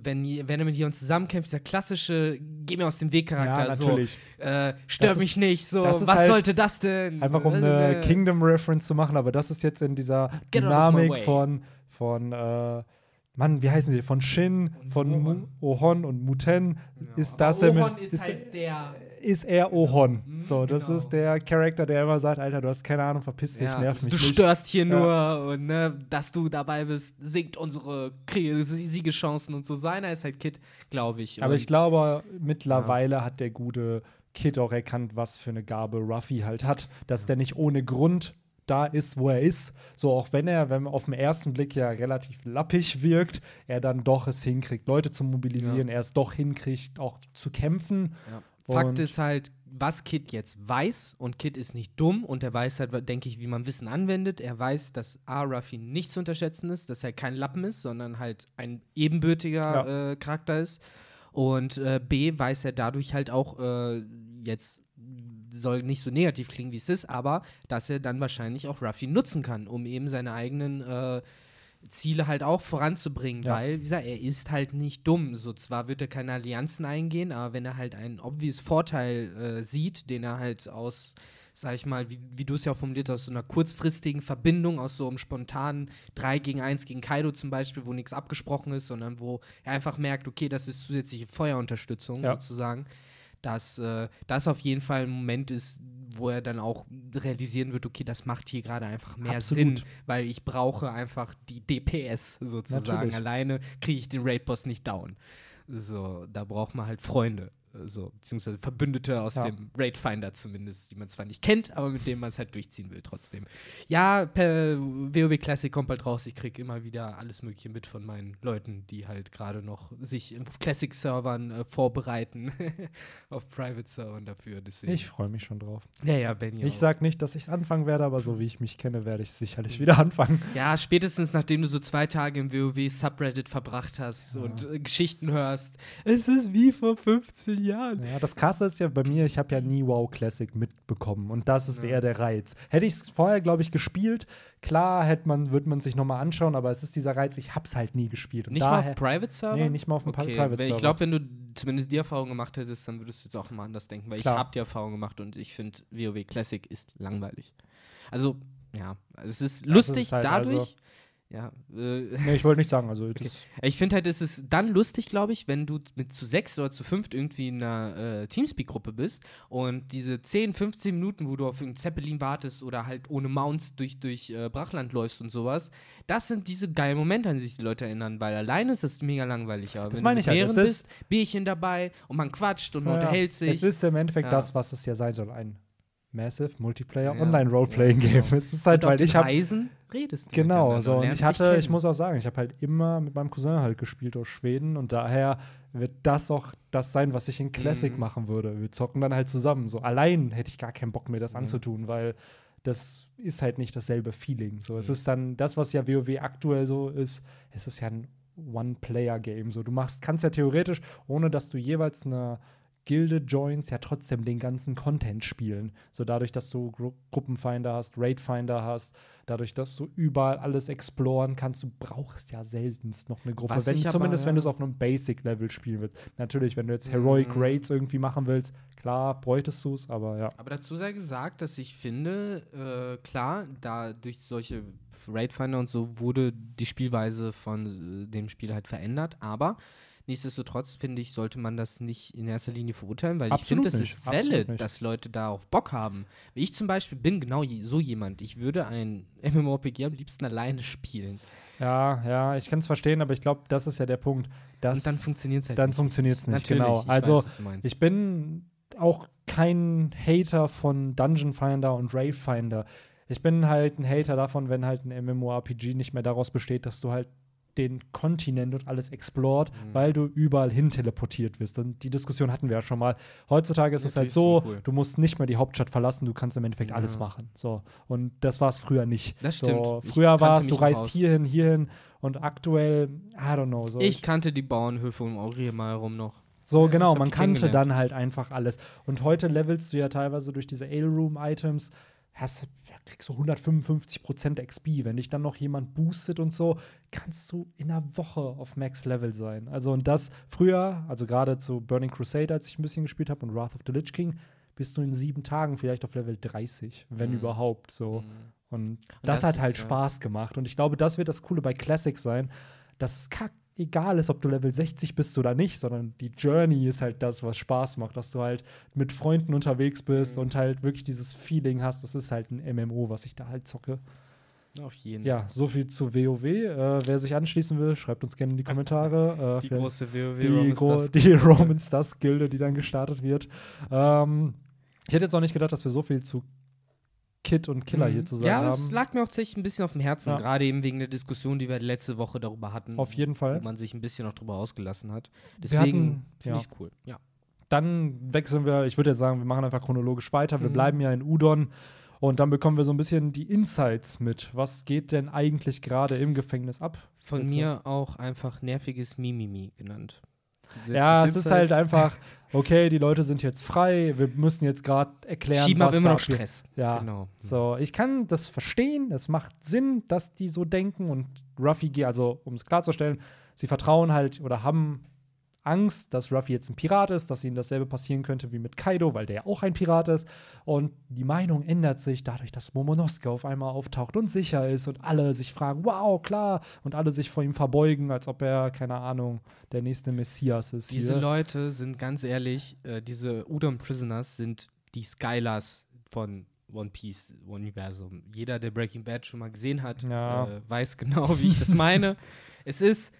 wenn, wenn er mit jemandem zusammenkämpft, dieser klassische Geh mir aus dem Weg-Charakter. Ja, natürlich. So, äh, stör Das ist- mich nicht, so, ist was halt sollte das denn? Einfach um eine äh, Kingdom-Reference zu machen, aber das ist jetzt in dieser Get Dynamik von, von äh, Mann, wie heißen die? Von Shin, Und von Ohon. Ohon und Muten ist aber das Ohon ist, ist, halt der. Ist er Ohon. Mhm, so, das genau. ist der Charakter, der immer sagt, Alter, du hast keine Ahnung, verpiss dich, Ja, nerv mich du nicht. störst hier Ja. nur und ne, dass du dabei bist, sinkt unsere Siegeschancen und so. Seiner ist halt Kid, glaube ich. Aber ich glaube, mittlerweile hat der gute Kid auch erkannt, was für eine Gabe Ruffy halt hat, dass der nicht ohne Grund da ist, wo er ist. So, auch wenn er, wenn man auf den ersten Blick ja relativ lappig wirkt, er dann doch es hinkriegt, Leute zu mobilisieren, er es doch hinkriegt, auch zu kämpfen. Ja. Fakt ist halt, was Kid jetzt weiß, und Kid ist nicht dumm und er weiß halt, denke ich, wie man Wissen anwendet. Er weiß, dass A. Ruffy nicht zu unterschätzen ist, dass er kein Lappen ist, sondern halt ein ebenbürtiger äh, Charakter ist. Und äh, B. weiß er dadurch halt auch, äh, jetzt soll nicht so negativ klingen, wie es ist, aber dass er dann wahrscheinlich auch Ruffy nutzen kann, um eben seine eigenen äh, Ziele halt auch voranzubringen, Ja. weil, wie gesagt, er ist halt nicht dumm. So zwar wird er keine Allianzen eingehen, aber wenn er halt einen obvious Vorteil äh, sieht, den er halt aus, sag ich mal, wie, wie du es ja auch formuliert hast, aus so einer kurzfristigen Verbindung, aus so einem spontanen 3 gegen 1 gegen Kaido zum Beispiel, wo nichts abgesprochen ist, sondern wo er einfach merkt, okay, das ist zusätzliche Feuerunterstützung Ja. sozusagen dass äh, das auf jeden Fall ein Moment ist, wo er dann auch realisieren wird, okay, das macht hier gerade einfach mehr Absolut. Sinn, weil ich brauche einfach die DPS sozusagen. Natürlich. Alleine kriege ich den Raid-Boss nicht down. So, da braucht man halt Freunde. Äh, so, beziehungsweise Verbündete aus Ja. dem Raid Finder zumindest, die man zwar nicht kennt, aber mit denen man es halt durchziehen will trotzdem. Ja, per WoW Classic kommt bald raus. Ich kriege immer wieder alles Mögliche mit von meinen Leuten, die halt gerade noch sich auf Classic-Servern äh, vorbereiten, auf Private-Servern dafür. Deswegen. Ich freue mich schon drauf. ja, ja, Benny. Ich sag nicht, dass ich es anfangen werde, aber so wie ich mich kenne, werde ich es sicherlich wieder anfangen. Ja, spätestens nachdem du so zwei Tage im WoW-Subreddit verbracht hast Ja. und äh, Geschichten hörst. Es ist wie vor 15 Jahren. Ja, das Krasse ist ja bei mir, ich habe ja nie WoW Classic mitbekommen und das ist Ja. eher der Reiz. Hätte ich es vorher, glaube ich, gespielt, klar hätte man, würde man sich noch mal anschauen, aber es ist dieser Reiz, ich habe es halt nie gespielt. Und Nicht mal daher, auf Private-Server? Nee, nicht mal auf dem okay, Private Server. Ich glaube, wenn du zumindest die Erfahrung gemacht hättest, dann würdest du jetzt auch mal anders denken, weil Klar. ich habe die Erfahrung gemacht und ich finde, WoW Classic ist langweilig. Also, ja, es ist Das lustig ist halt dadurch. also- ja, äh, Nee, ich wollte nicht sagen, also das, ich finde halt, es ist dann lustig, glaube ich, wenn du mit zu sechs oder zu fünft irgendwie in einer äh, Teamspeak-Gruppe bist und diese 10, 15 Minuten, wo du auf einen Zeppelin wartest oder halt ohne Mounts durch, durch äh, Brachland läufst und sowas, das sind diese geilen Momente, an die sich die Leute erinnern, weil alleine ist das mega langweilig. Aber Das meine ich halt, es bist, Bierchen dabei und man quatscht und man Ja, unterhält sich. Es ist im Endeffekt Ja. das, was es ja sein soll, ein Massive Multiplayer Ja, Online Roleplaying ja, Game. genau. Es ist halt, und weil ich habe Reisen redest du Genau, miteinander so. Und ich hatte, ich muss auch sagen, ich habe halt immer mit meinem Cousin halt gespielt aus Schweden und daher wird das auch das sein, was ich in Classic Mhm. machen würde. Wir zocken dann halt zusammen. So allein hätte ich gar keinen Bock, mir das Ja. anzutun, weil das ist halt nicht dasselbe Feeling. So, es Mhm. ist dann das, was ja WoW aktuell so ist, es ist ja ein One-Player-Game. So, du machst, kannst ja theoretisch, ohne dass du jeweils eine Gilde joins, ja trotzdem den ganzen Content spielen. So dadurch, dass du Gru Gruppenfinder hast, Raidfinder hast, dadurch, dass du überall alles exploren kannst, du brauchst ja seltenst noch eine Gruppe. Wenn, ich aber, zumindest wenn du es auf einem Basic-Level spielen willst. Natürlich, wenn du jetzt Heroic Mhm. Raids irgendwie machen willst, klar, bräuchtest du es, aber ja. Aber dazu sei gesagt, dass ich finde, äh, klar, da durch solche Raidfinder und so wurde die Spielweise von äh, dem Spiel halt verändert, aber nichtsdestotrotz finde ich, sollte man das nicht in erster Linie verurteilen, weil ich Absolut finde, das ist valid, nicht. dass Leute darauf Bock haben. Ich zum Beispiel bin genau je, so jemand. Ich würde ein MMORPG am liebsten alleine spielen. Ja, ja, ich kann es verstehen, aber ich glaube, das ist ja der Punkt. Dass und dann funktioniert es halt dann nicht. funktioniert es nicht, Natürlich, genau. ich Also, weiß. Ich bin auch kein Hater von Dungeon Finder und Rave Finder. Ich bin halt ein Hater davon, wenn halt ein MMORPG nicht mehr daraus besteht, dass du halt den Kontinent und alles explort, Mhm. weil du überall hin teleportiert wirst. Und die Diskussion hatten wir ja schon mal. Heutzutage ist es halt so, so cool. du musst nicht mehr die Hauptstadt verlassen, du kannst im Endeffekt Ja. alles machen. So. Und das war es früher nicht. Das So, stimmt. Ich früher war es, du reist aus. hierhin, hierhin und aktuell, I don't know. So, ich kannte die Bauernhöfe um Aurier mal herum noch. so, Ja, genau, man kannte dann halt einfach alles. Und heute levelst du ja teilweise durch diese Ale Room Items, hast, kriegst du 155% XP. Wenn dich dann noch jemand boostet und so, kannst du in einer Woche auf Max Level sein. Also, und das früher, also gerade zu Burning Crusade, als ich ein bisschen gespielt habe, und Wrath of the Lich King, bist du in sieben Tagen vielleicht auf Level 30, wenn Mhm. überhaupt. So. Mhm. Und das, das hat ist, halt ja. Spaß gemacht. Und ich glaube, das wird das Coole bei Classic sein, dass es kack egal ist, ob du Level 60 bist oder nicht, sondern die Journey ist halt das, was Spaß macht, dass du halt mit Freunden unterwegs bist Mhm. und halt wirklich dieses Feeling hast. Das ist halt ein MMO, was ich da halt zocke. Auf jeden Ja, so viel zu WoW. Äh, wer sich anschließen will, schreibt uns gerne in die Kommentare. Äh, Die große WoW die Roman Stars Gilde, die dann gestartet wird. Ähm, ich hätte jetzt auch nicht gedacht, dass wir so viel zu Kit und Killer Mhm. hier zu sagen Ja, haben. es lag mir auch tatsächlich ein bisschen auf dem Herzen, Ja. gerade eben wegen der Diskussion, die wir letzte Woche darüber hatten. Auf jeden Fall. Wo man sich ein bisschen noch drüber ausgelassen hat. Wir Deswegen finde ja. ich cool. Ja. Dann wechseln wir, ich würde jetzt sagen, wir machen einfach chronologisch weiter. Wir Mhm. bleiben ja in Udon und dann bekommen wir so ein bisschen die Insights mit. Was geht denn eigentlich gerade im Gefängnis ab? Von mir auch einfach nerviges Mimimi genannt. Ja, es ist halt einfach, okay, die Leute sind jetzt frei, wir müssen jetzt gerade erklären, Schieben was aber immer noch. Stress. Ja, Genau. So, ich kann das verstehen, es macht Sinn, dass die so denken und Ruffy, also um es klarzustellen, sie vertrauen halt oder haben Angst, dass Ruffy jetzt ein Pirat ist, dass ihnen dasselbe passieren könnte wie mit Kaido, weil der ja auch ein Pirat ist. Und die Meinung ändert sich dadurch, dass Momonosuke auf einmal auftaucht und sicher ist und alle sich fragen, wow, klar, und alle sich vor ihm verbeugen, als ob er, keine Ahnung, der nächste Messias ist. Diese hier. Leute sind ganz ehrlich, äh, diese Udon Prisoners sind die Skylars von One Piece Universum. Jeder, der Breaking Bad schon mal gesehen hat, Ja. äh, weiß genau, wie ich das meine. es ist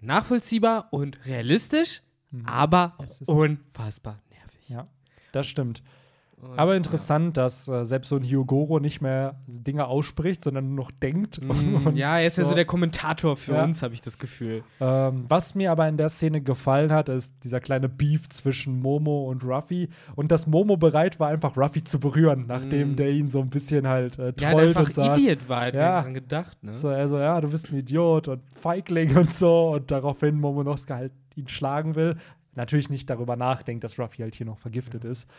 nachvollziehbar und realistisch, Mhm. aber Es ist- unfassbar nervig. Ja, das stimmt. Und, Aber interessant, dass äh, selbst so ein Hyogoro nicht mehr Dinge ausspricht, sondern nur noch denkt. Ja. Mm, Und ja, er ist ja so so. der Kommentator für Ja. uns, habe ich das Gefühl. Ähm, was mir aber in der Szene gefallen hat, ist dieser kleine Beef zwischen Momo und Ruffy. Und dass Momo bereit war, einfach Ruffy zu berühren, nachdem Mm. der ihn so ein bisschen halt äh, Ja, trollt halt und einfach sagt. Idiot war, hätte Ja. ich dran gedacht, ne? So, also, ja, du bist ein Idiot und Feigling und so. Und daraufhin Momonosuke halt ihn schlagen will. Natürlich nicht darüber nachdenkt, dass Ruffy halt hier noch vergiftet ist.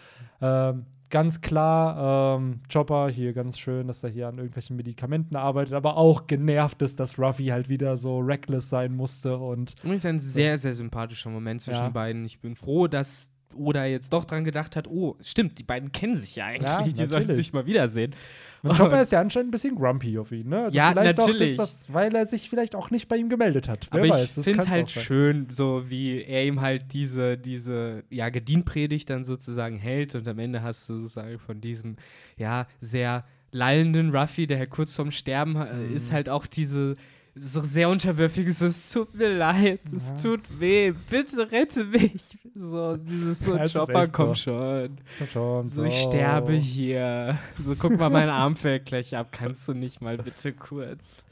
Ähm, ganz klar, ähm, Chopper hier ganz schön, dass er hier an irgendwelchen Medikamenten arbeitet, aber auch genervt ist, dass Ruffy halt wieder so reckless sein musste und Und ist ein sehr, sehr sympathischer Moment zwischen Ja. den beiden. Ich bin froh, dass Oda jetzt doch dran gedacht hat, oh, stimmt, die beiden kennen sich ja eigentlich. Ja, die sollten sich mal wiedersehen. Und Chopper ist ja anscheinend ein bisschen grumpy auf ihn, ne? Also Ja, vielleicht natürlich. Auch ist das, weil er sich vielleicht auch nicht bei ihm gemeldet hat. Wer Aber weiß, ich finde es halt schön, so wie er ihm halt diese, diese ja, Gedienpredigt dann sozusagen hält und am Ende hast du sozusagen von diesem, ja, sehr lallenden Ruffy, der halt kurz vorm Sterben äh, Mhm. ist halt auch diese so sehr unterwürfige, so, es tut mir leid, es Ja. tut weh, bitte rette mich. So, dieses so, ist Chopper, komm so. schon. Schon So, ich so. sterbe hier. So, guck mal, mein Arm fällt gleich ab. Kannst du nicht mal bitte kurz?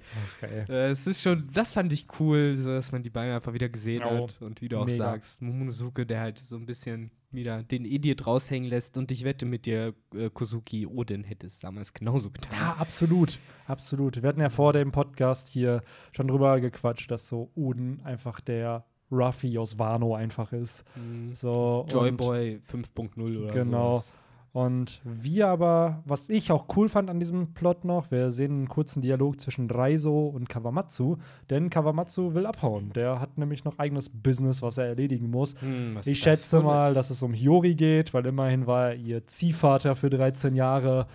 Okay. Äh, es ist schon, das fand ich cool, so, dass man die beiden einfach wieder gesehen Oh, hat. Und wie du auch mega. sagst, Momonosuke, der halt so ein bisschen wieder den Idiot raushängen lässt. Und ich wette mit dir, äh, Kozuki Odin hätte es damals genauso getan. Ja, absolut. Absolut. Wir hatten ja vor dem Podcast hier schon drüber gequatscht, dass so Uden einfach der Ruffy aus Wano einfach ist. Mhm. So, Joyboy 5.0 oder Genau. sowas. Und wir aber, was ich auch cool fand an diesem Plot noch, wir sehen einen kurzen Dialog zwischen Reiso und Kawamatsu, denn Kawamatsu will abhauen. Der hat nämlich noch eigenes Business, was er erledigen muss. Hm, Ich schätze mal, dass es um Hiyori geht, weil immerhin war er ihr Ziehvater für 13 Jahre.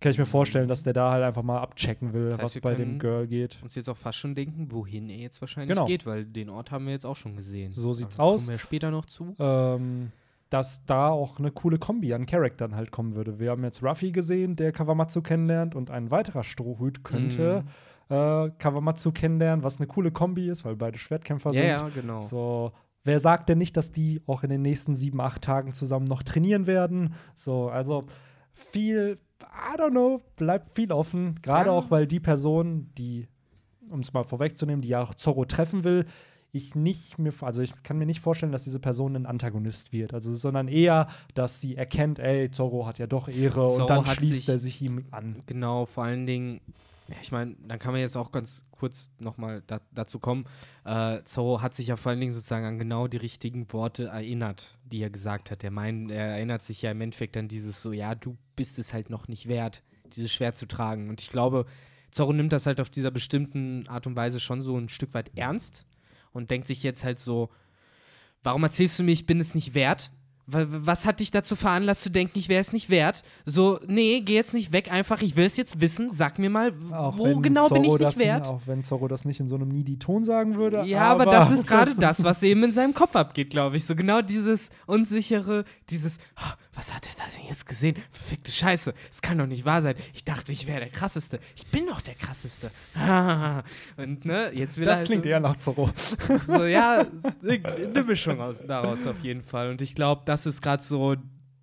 Kann ich mir vorstellen, dass der da halt einfach mal abchecken will, Das heißt, was bei dem Girl geht. uns jetzt auch fast schon denken, wohin er jetzt wahrscheinlich Genau. geht, weil den Ort haben wir jetzt auch schon gesehen. So sieht's Da aus. Kommen wir später noch zu. ähm, dass da auch eine coole Kombi an Charaktern halt kommen würde. Wir haben jetzt Ruffy gesehen, der Kawamatsu kennenlernt und ein weiterer Strohhüt könnte Mhm. äh, Kawamatsu kennenlernen, was eine coole Kombi ist, weil beide Schwertkämpfer Ja, sind. ja, genau. So, wer sagt denn nicht, dass die auch in den nächsten sieben, acht Tagen zusammen noch trainieren werden? So, also viel, I don't know, bleibt viel offen. Gerade Ja. auch, weil die Person, die, um es mal vorwegzunehmen, die ja auch Zorro treffen will, ich nicht mir, also ich kann mir nicht vorstellen, dass diese Person ein Antagonist wird, also sondern eher, dass sie erkennt, ey, Zorro hat ja doch Ehre Zorro und dann schließt sich- er sich ihm an. Genau, vor allen Dingen, ich meine, dann kann man jetzt auch ganz kurz nochmal da, dazu kommen. Äh, Zorro hat sich ja vor allen Dingen sozusagen an genau die richtigen Worte erinnert, die er gesagt hat. Er meint, er erinnert sich ja im Endeffekt an dieses so, ja, du bist es halt noch nicht wert, dieses Schwert zu tragen. Und ich glaube, Zorro nimmt das halt auf dieser bestimmten Art und Weise schon so ein Stück weit ernst und denkt sich jetzt halt so, warum erzählst du mir, ich bin es nicht wert? Wa- Was hat dich dazu veranlasst zu denken, ich wäre es nicht wert? So, nee, geh jetzt nicht weg, einfach, ich will es jetzt wissen, sag mir mal, Auch wo genau bin ich Zorro nicht wert? Auch wenn Zorro das nicht in so einem needy Ton sagen würde. Ja, aber, das ist gerade das, was eben in seinem Kopf abgeht, glaube ich. So genau dieses unsichere, dieses, "Ah, was hat er da denn jetzt gesehen? Verfickte Scheiße, es kann doch nicht wahr sein. Ich dachte, ich wäre der Krasseste. Ich bin doch der Krasseste. Und ne, jetzt will er Das halt klingt so- eher nach Zorro. So, ja, eine Mischung aus, daraus auf jeden Fall. Und ich glaube, das ist gerade so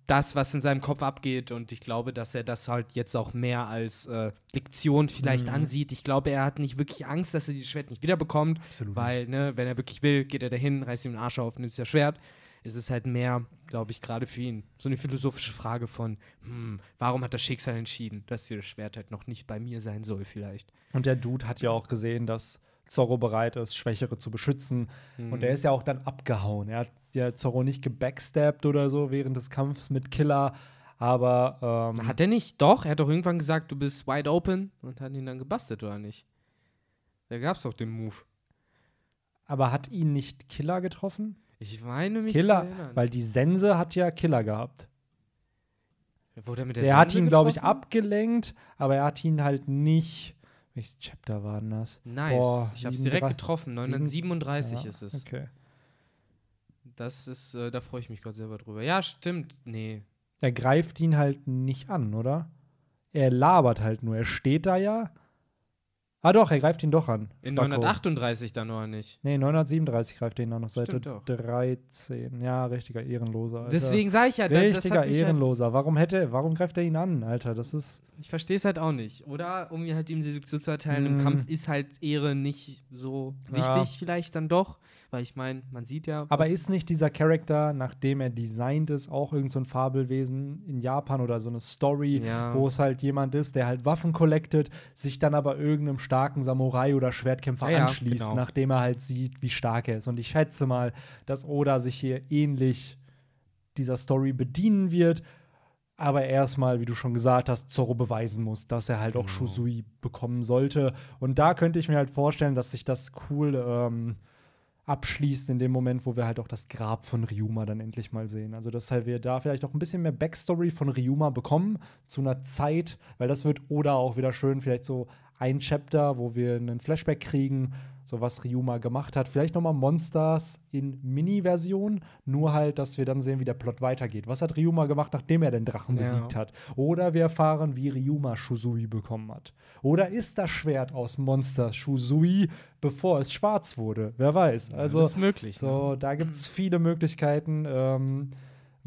das, was in seinem Kopf abgeht. Und ich glaube, dass er das halt jetzt auch mehr als äh, Lektion vielleicht Mhm. ansieht. Ich glaube, er hat nicht wirklich Angst, dass er dieses Schwert nicht wiederbekommt. Absolut. Weil, ne, wenn er wirklich will, geht er dahin, reißt ihm den Arsch auf, nimmt das Schwert. Es ist halt mehr, glaube ich, gerade für ihn so eine philosophische Frage von, hm, warum hat das Schicksal entschieden, dass dieses Schwert halt noch nicht bei mir sein soll, vielleicht. Und der Dude hat ja auch gesehen, dass Zorro bereit ist, Schwächere zu beschützen. Mhm. Und er ist ja auch dann abgehauen. Er hat ja Zorro nicht gebackstabbt oder so während des Kampfs mit Killer. Aber ähm, Hat er nicht? Doch, er hat doch irgendwann gesagt, du bist wide open und hat ihn dann gebastelt, oder nicht? Da gab's doch den Move. aber hat ihn nicht Killer getroffen? Ich meine mich zu Killer, erinnern. weil die Sense hat ja Killer gehabt. Wurde er mit der Der hat Sense ihn, glaube ich, abgelenkt, aber er hat ihn halt nicht. Welches Chapter war denn das? Nice. Boah, ich hab's sieben, direkt drei- getroffen. sieben- 937 Ja, ist es. Okay. Das ist, äh, da freue ich mich gerade selber drüber. Ja, stimmt. Nee. Er greift ihn halt nicht an, oder? Er labert halt nur. Er steht da ja. Ah doch, er greift ihn doch an. In Spacko. 938 dann noch nicht. Nee, 937 greift er ihn dann noch, Seite Stimmt doch. 13. Ja, richtiger Ehrenloser, Alter. Deswegen sage ich ja, da- das Richtiger mich halt, Ehrenloser. Warum hätte, warum greift er ihn an, Alter? Das ist. Ich verstehe es halt auch nicht. Oder um mir halt ihm Seduktion zu erteilen, im Mm. Kampf ist halt Ehre nicht so Ja. wichtig, vielleicht dann doch. Weil ich meine, man sieht ja. Aber ist nicht dieser Charakter, nachdem er designt ist, auch irgend so ein Fabelwesen in Japan oder so eine Story, Ja. wo es halt jemand ist, der halt Waffen collectet, sich dann aber irgendeinem starken Samurai oder Schwertkämpfer Ja, anschließt, genau. nachdem er halt sieht, wie stark er ist. Und ich schätze mal, dass Oda sich hier ähnlich dieser Story bedienen wird, aber erstmal, wie du schon gesagt hast, Zorro beweisen muss, dass er halt auch Genau. Shusui bekommen sollte. Und da könnte ich mir halt vorstellen, dass sich das cool ähm, abschließt in dem Moment, wo wir halt auch das Grab von Ryuma dann endlich mal sehen. Also, dass halt wir da vielleicht auch ein bisschen mehr Backstory von Ryuma bekommen zu einer Zeit, weil das wird Oda auch wieder schön, vielleicht so ein Chapter, wo wir einen Flashback kriegen, so was Ryuma gemacht hat. Vielleicht noch mal Monsters in Mini-Version, nur halt, dass wir dann sehen, wie der Plot weitergeht. Was hat Ryuma gemacht, nachdem er den Drachen Ja. besiegt hat? Oder wir erfahren, wie Ryuma Shusui bekommen hat. Oder ist das Schwert aus Monsters Shusui, bevor es schwarz wurde? Wer weiß. Also, das ist möglich. so, ne? da gibt es viele Möglichkeiten. Ähm,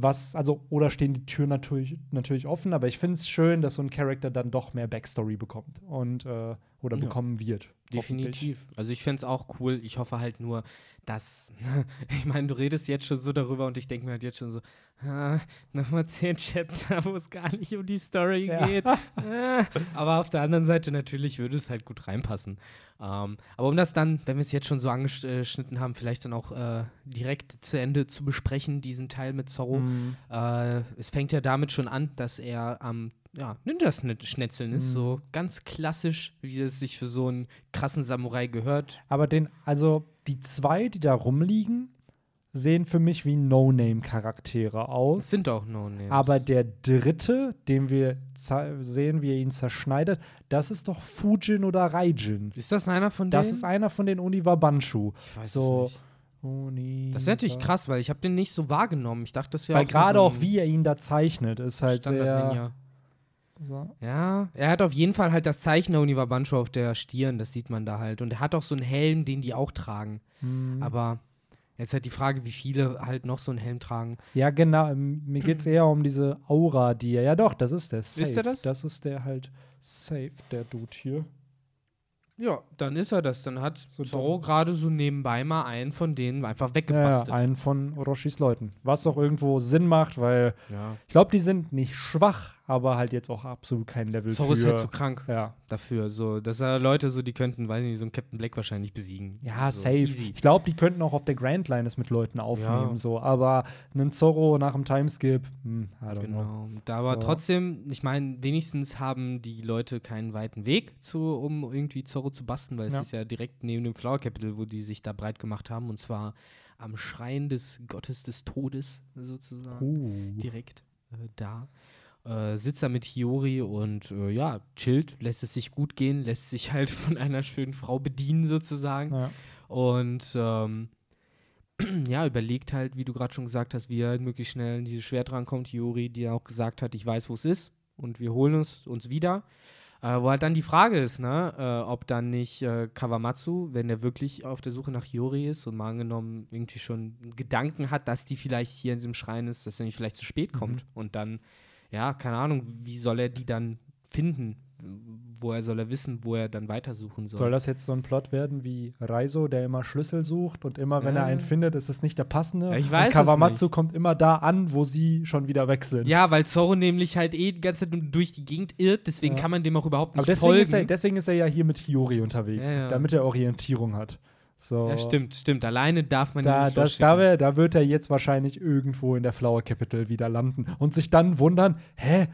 was, also, oder stehen die Türen natürlich, natürlich offen, aber ich finde es schön, dass so ein Charakter dann doch mehr Backstory bekommt und äh, oder Ja. bekommen wird. Definitiv. Also ich fände es auch cool. Ich hoffe halt nur, dass, ich meine, du redest jetzt schon so darüber und ich denke mir halt jetzt schon so, ah, nochmal zehn Chapter, wo es gar nicht um die Story Ja. geht. Ah, aber auf der anderen Seite natürlich würde es halt gut reinpassen. Ähm, aber um das dann, wenn wir es jetzt schon so angeschnitten haben, vielleicht dann auch äh, direkt zu Ende zu besprechen, diesen Teil mit Zorro. Mhm. Äh, es fängt ja damit schon an, dass er am ja, Ninja-Schnetzeln ist, Mhm. so ganz klassisch, wie es sich für so einen krassen Samurai gehört. Aber den, also die zwei, die da rumliegen, sehen für mich wie No-Name-Charaktere aus. sind auch No-Names. Aber der dritte, den wir sehen, wie er ihn zerschneidet, das ist doch Fujin oder Raijin. ist das einer von denen? Das ist einer von den Uniwa Banshu. ich weiß so- es nicht. Uni Das ist natürlich krass, weil ich habe den nicht so wahrgenommen. Ich dachte, das wäre Weil gerade auch, wie er ihn da zeichnet, ist halt sehr. So. Ja, er hat auf jeden Fall halt das Zeichen der Univabancho auf der Stirn, das sieht man da halt. Und er hat auch so einen Helm, den die auch tragen. Mhm. Aber jetzt halt die Frage, wie viele halt noch so einen Helm tragen. Ja, genau. ähm, Mir geht es eher um diese Aura, die er. Ja, doch, das ist der. Safe. der das? Das ist der halt safe, der Dude hier. Ja, dann ist er das. Dann hat So Zorro gerade so nebenbei mal einen von denen einfach weggebastelt. ja, einen von Orochis Leuten. Was auch irgendwo Sinn macht, weil Ja. ich glaube, die sind nicht schwach, aber halt jetzt auch absolut kein Level Zorro für. ist halt zu krank ja, dafür. So, dass er Leute so, die könnten, weiß nicht, so einen Captain Black wahrscheinlich besiegen. ja so, safe. Easy. Ich glaube, die könnten auch auf der Grand Line es mit Leuten aufnehmen, so. Aber einen Zorro nach dem Timeskip, hm, I don't know. Genau. Da aber So. trotzdem, ich meine, wenigstens haben die Leute keinen weiten Weg, zu, um irgendwie Zorro zu basten, weil Ja. es ist ja direkt neben dem Flower Capital, wo die sich da breit gemacht haben. Und zwar am Schrein des Gottes des Todes, sozusagen. Uh. direkt äh, da. Äh, sitzt er mit Hiyori und äh, ja, chillt, lässt es sich gut gehen, lässt sich halt von einer schönen Frau bedienen sozusagen. Ja. Und ähm, ja, überlegt halt, wie du gerade schon gesagt hast, wie er halt möglichst schnell in dieses Schwert rankommt. Hiyori, die auch gesagt hat, ich weiß, wo es ist und wir holen uns, uns wieder. Äh, wo halt dann die Frage ist, ne, äh, ob dann nicht äh, Kawamatsu, wenn er wirklich auf der Suche nach Hiyori ist und mal angenommen irgendwie schon Gedanken hat, dass die vielleicht hier in diesem Schrein ist, dass er nicht vielleicht zu spät kommt und dann, ja, keine Ahnung, wie soll er die dann finden? Woher soll er wissen, wo er dann weitersuchen soll? Soll das jetzt so ein Plot werden wie Raizo, der immer Schlüssel sucht und immer, wenn er Ja. einen findet, ist es nicht der passende? Ja, ich weiß und Kawamatsu kommt immer da an, wo sie schon wieder weg sind. Ja, weil Zorro nämlich halt eh die ganze Zeit durch die Gegend irrt, deswegen Ja. kann man dem auch überhaupt nicht Aber deswegen folgen. ist, er, deswegen ist er ja hier mit Hiyori unterwegs, damit er Orientierung hat. So. ja, stimmt, stimmt. Alleine darf man ihn Da, nicht das, da, wär, da wird er jetzt wahrscheinlich irgendwo in der Flower Capital wieder landen und sich dann wundern, hä?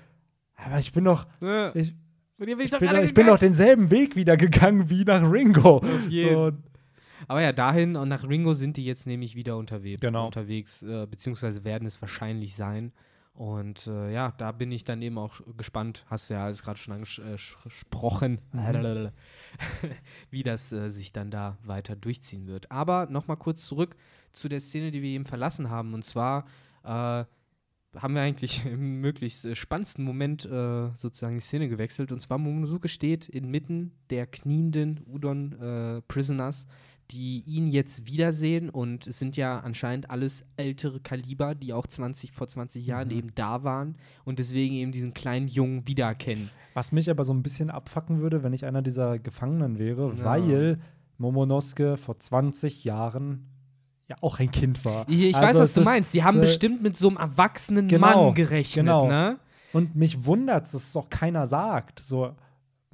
Aber ich bin doch, Ja. ich, bin ich, doch bin, doch- ich bin doch denselben Weg wieder gegangen wie nach Ringo. So, Aber ja, dahin und nach Ringo sind die jetzt nämlich wieder unterwegs. Genau. Unterwegs, äh, beziehungsweise werden es wahrscheinlich sein. Und äh, ja, da bin ich dann eben auch gespannt, hast du ja alles gerade schon angesprochen, Mhm. wie das äh, sich dann da weiter durchziehen wird. Aber nochmal kurz zurück zu der Szene, die wir eben verlassen haben. Und zwar, äh, haben wir eigentlich im möglichst äh, spannendsten Moment äh, sozusagen die Szene gewechselt. Und zwar Momonosuke steht inmitten der knienden Udon-Prisoners, die ihn jetzt wiedersehen. Und es sind ja anscheinend alles ältere Kaliber, die auch 20, vor 20 Jahren Mhm. eben da waren und deswegen eben diesen kleinen Jungen wiedererkennen. Was mich aber so ein bisschen abfacken würde, wenn ich einer dieser Gefangenen wäre, Ja. weil Momonosuke vor 20 Jahren ja auch ein Kind war. Ich, ich Also weiß, was du meinst. Die haben bestimmt mit so einem erwachsenen Genau, Mann gerechnet, genau. ne? Und mich wundert, dass es auch keiner sagt. So,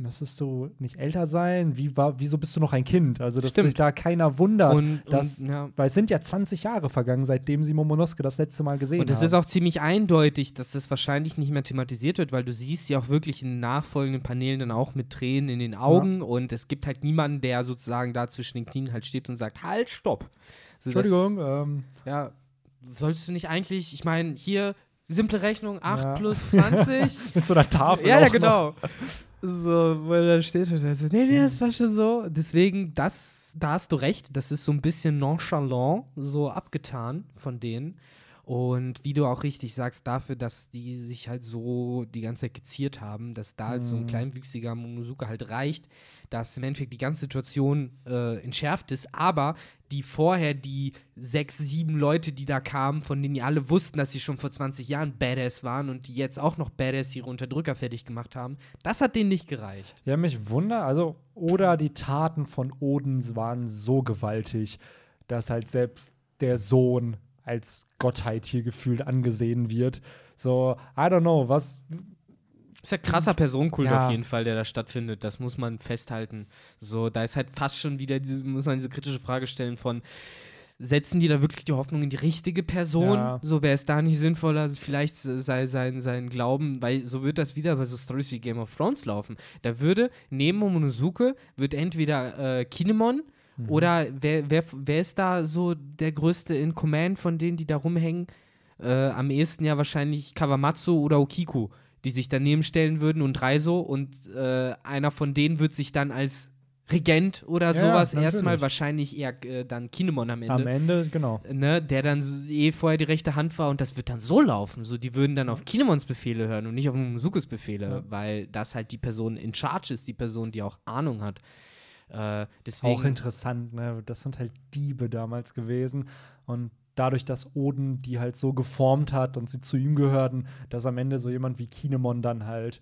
müsstest du nicht älter sein? Wie war, wieso bist du noch ein Kind? Also, dass Stimmt. sich da keiner wundert. Und, dass, und, ja. Weil es sind ja 20 Jahre vergangen, seitdem sie Momonosuke das letzte Mal gesehen Und es ist auch ziemlich eindeutig, dass das wahrscheinlich nicht mehr thematisiert wird, weil du siehst ja auch wirklich in den nachfolgenden Paneelen dann auch mit Tränen in den Augen und es gibt halt niemanden, der sozusagen da zwischen den Knien halt steht und sagt, halt, stopp. So, das- Entschuldigung, ähm, Ja, sollst du nicht eigentlich, ich meine, hier simple Rechnung, 8 Ja. plus 20. mit so einer Tafel. ja, ja, auch noch. So, wo er dann steht und er so, nee, nee, das war schon so. Deswegen, das, da hast du recht, das ist so ein bisschen nonchalant, so abgetan von denen. Und wie du auch richtig sagst, dafür, dass die sich halt so die ganze Zeit geziert haben, dass da halt so ein Mhm. kleinwüchsiger Momosuke halt reicht, dass im Endeffekt die ganze Situation äh, entschärft ist, aber die vorher die sechs, sieben Leute, die da kamen, von denen die alle wussten, dass sie schon vor 20 Jahren Badass waren und die jetzt auch noch Badass ihre Unterdrücker fertig gemacht haben, das hat denen nicht gereicht. Ja, mich wundert, also, oder die Taten von Odins waren so gewaltig, dass halt selbst der Sohn als Gottheit hier gefühlt angesehen wird. So, I don't know, was. Ist ja krasser Personenkult Ja. auf jeden Fall, der da stattfindet. Das muss man festhalten. So, da ist halt fast schon wieder diese, muss man diese kritische Frage stellen von setzen die da wirklich die Hoffnung in die richtige Person? Ja. So wäre es da nicht sinnvoller, vielleicht sei sein, sein Glauben, weil so wird das wieder bei so Stories wie Game of Thrones laufen. Da würde neben Momonosuke wird entweder äh, Kinemon Mhm. oder wer, wer, wer ist da so der größte in Command von denen, die da rumhängen? Äh, am ehesten ja wahrscheinlich Kawamatsu oder Okiku, die sich daneben stellen würden und Reiso und äh, einer von denen wird sich dann als Regent oder Ja, sowas natürlich. erstmal wahrscheinlich eher äh, dann Kinemon am Ende. Am Ende, genau. Ne, der dann eh vorher die rechte Hand war und das wird dann so laufen. So, die würden dann auf Kinemons Befehle hören und nicht auf Momosukus Befehle, Ja. weil das halt die Person in Charge ist, die Person, die auch Ahnung hat. Äh, deswegen, Auch interessant, ne? Das sind halt Diebe damals gewesen. Und dadurch, dass Oden die halt so geformt hat und sie zu ihm gehörten, dass am Ende so jemand wie Kinemon dann halt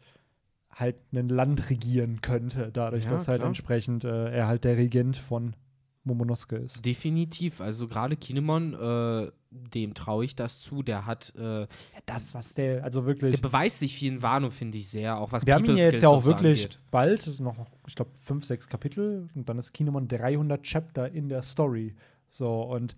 halt ein Land regieren könnte, dadurch, Ja, dass halt klar. entsprechend äh, er halt der Regent von Momonosuke ist. Definitiv. Also gerade Kinemon, äh, dem traue ich das zu. Der hat, äh, Das, was der, also der wirklich. beweist sich viel in Wano, finde ich sehr. Auch was Wir haben ihn ja jetzt ja auch so wirklich angeht. bald, noch, ich glaube, fünf, sechs Kapitel und dann ist Kinemon 300 Chapter in der Story. So, und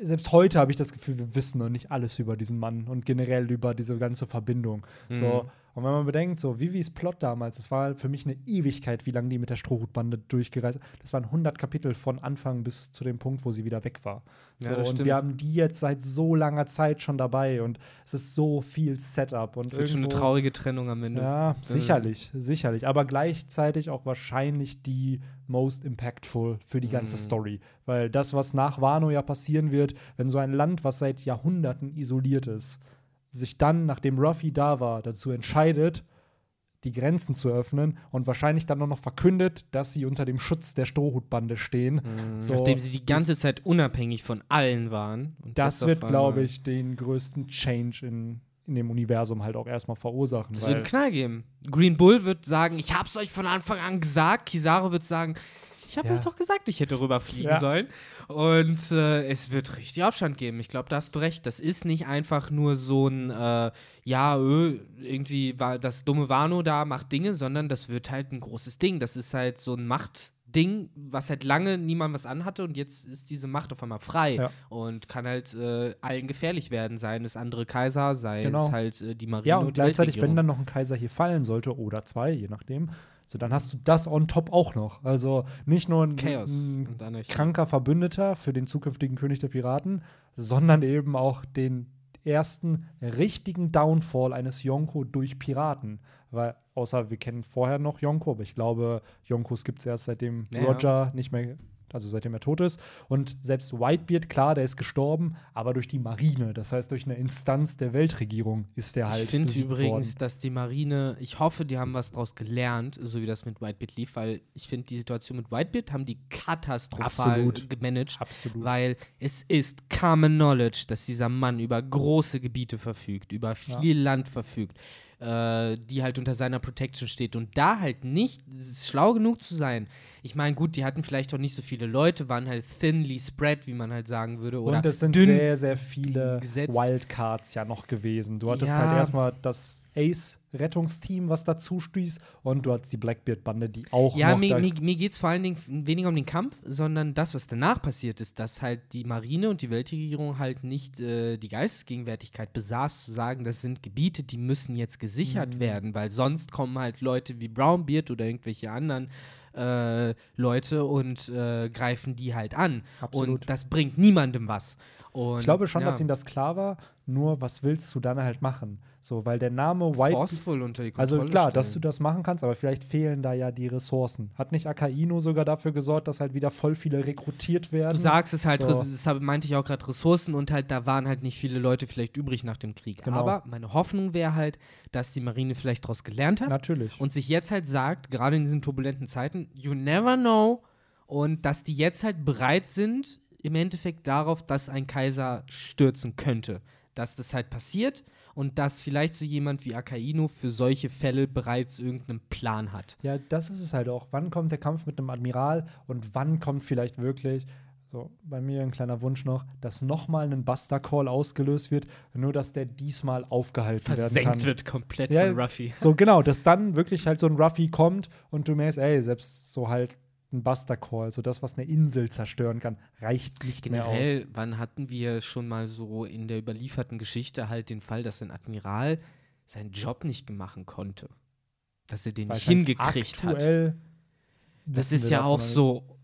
selbst heute habe ich das Gefühl, wir wissen noch nicht alles über diesen Mann und generell über diese ganze Verbindung. So, Mhm. Und wenn man bedenkt, so Vivis Plot damals, das war für mich eine Ewigkeit, wie lange die mit der Strohhutbande durchgereist Das waren 100 Kapitel von Anfang bis zu dem Punkt, wo sie wieder weg war. So, Ja, das und stimmt. wir haben die jetzt seit so langer Zeit schon dabei und es ist so viel Setup und Das wird schon eine traurige Trennung am Ende. ja, sicherlich, sicherlich. Aber gleichzeitig auch wahrscheinlich die most impactful für die ganze Mhm. Story. Weil das, was nach Wano ja passieren wird, wenn so ein Land, was seit Jahrhunderten isoliert ist, sich dann, nachdem Ruffy da war, dazu entscheidet, die Grenzen zu öffnen und wahrscheinlich dann auch noch verkündet, dass sie unter dem Schutz der Strohhutbande stehen. Mhm. So, Nachdem sie die ganze Zeit unabhängig von allen waren. Das wird, glaube ich, den größten Change in, in dem Universum halt auch erstmal verursachen. Es wird einen Knall geben. Green Bull wird sagen, ich hab's euch von Anfang an gesagt. Kizaru wird sagen, ich habe Ja. euch doch gesagt, ich hätte rüberfliegen Ja. sollen. Und äh, es wird richtig Aufstand geben. Ich glaube, da hast du recht. Das ist nicht einfach nur so ein, äh, ja, ö, irgendwie war das dumme Wano da macht Dinge, sondern das wird halt ein großes Ding. Das ist halt so ein Machtding, was halt lange niemand was anhatte und jetzt ist diese Macht auf einmal frei Ja. und kann halt äh, allen gefährlich werden, seien es andere Kaiser, sei Genau. es halt äh, die Marine Ja, und die gleichzeitig, wenn dann noch ein Kaiser hier fallen sollte, oder zwei, je nachdem, so dann hast du das on top auch noch. Also nicht nur ein, Chaos ein kranker Verbündeter für den zukünftigen König der Piraten, sondern eben auch den ersten richtigen Downfall eines Yonko durch Piraten. Weil, außer wir kennen vorher noch Yonko, aber ich glaube, Yonkos gibt es erst seitdem Ja, ja. Roger nicht mehr also seitdem er tot ist. Und selbst Whitebeard, klar, der ist gestorben, aber durch die Marine, das heißt durch eine Instanz der Weltregierung ist der halt. Ich finde übrigens, worden. dass die Marine, ich hoffe, die haben was draus gelernt, so wie das mit Whitebeard lief, weil ich finde, die Situation mit Whitebeard haben die katastrophal Absolut. gemanagt. Absolut. Weil es ist common knowledge, dass dieser Mann über große Gebiete verfügt, über viel Land verfügt, äh, die halt unter seiner Protection steht. Und da halt nicht schlau genug zu sein. Ich meine, gut, die hatten vielleicht auch nicht so viele Leute, waren halt thinly spread, wie man halt sagen würde. Oder und es sind sehr, sehr viele gesetzt. Wildcards ja noch gewesen. Du hattest Ja. halt erstmal das Ace-Rettungsteam, was dazu stieß, und du hattest die Blackbeard-Bande, die auch Ja, noch mir, mir, mir geht es vor allen Dingen weniger um den Kampf, sondern das, was danach passiert ist, dass halt die Marine und die Weltregierung halt nicht äh, die Geistesgegenwärtigkeit besaß, zu sagen, das sind Gebiete, die müssen jetzt Mhm. gesichert werden, weil sonst kommen halt Leute wie Brownbeard oder irgendwelche anderen äh, Leute und äh, greifen die halt an. Absolut. Und das bringt niemandem was. Und, Ich glaube schon, ja, dass ihnen das klar war, nur was willst du dann halt machen? So, weil der Name White. forceful unter die Kontrolle Also klar, dass du stellen. das machen kannst, aber vielleicht fehlen da ja die Ressourcen. Hat nicht Akaino sogar dafür gesorgt, dass halt wieder voll viele rekrutiert werden? Du sagst es halt, So. Das meinte ich auch gerade, Ressourcen und halt, da waren halt nicht viele Leute vielleicht übrig nach dem Krieg. Genau. Aber meine Hoffnung wäre halt, dass die Marine vielleicht daraus gelernt hat Natürlich. und sich jetzt halt sagt, gerade in diesen turbulenten Zeiten, you never know. Und dass die jetzt halt bereit sind, im Endeffekt darauf, dass ein Kaiser stürzen könnte. Dass das halt passiert und dass vielleicht so jemand wie Akaino für solche Fälle bereits irgendeinen Plan hat. Ja, das ist es halt auch. Wann kommt der Kampf mit einem Admiral und wann kommt vielleicht wirklich, so bei mir ein kleiner Wunsch noch, dass nochmal ein Buster Call ausgelöst wird, nur dass der diesmal aufgehalten werden Versenkt kann. wird komplett Ja, von Ruffy. So genau, dass dann wirklich halt so ein Ruffy kommt und du merkst, ey, selbst so halt ein Buster Call, so das, was eine Insel zerstören kann, reicht nicht mehr aus. Generell, wann hatten wir schon mal so in der überlieferten Geschichte halt den Fall, dass ein Admiral seinen Job nicht machen konnte? Dass er den nicht Wahrscheinlich hingekriegt hat. Das ist ja auch so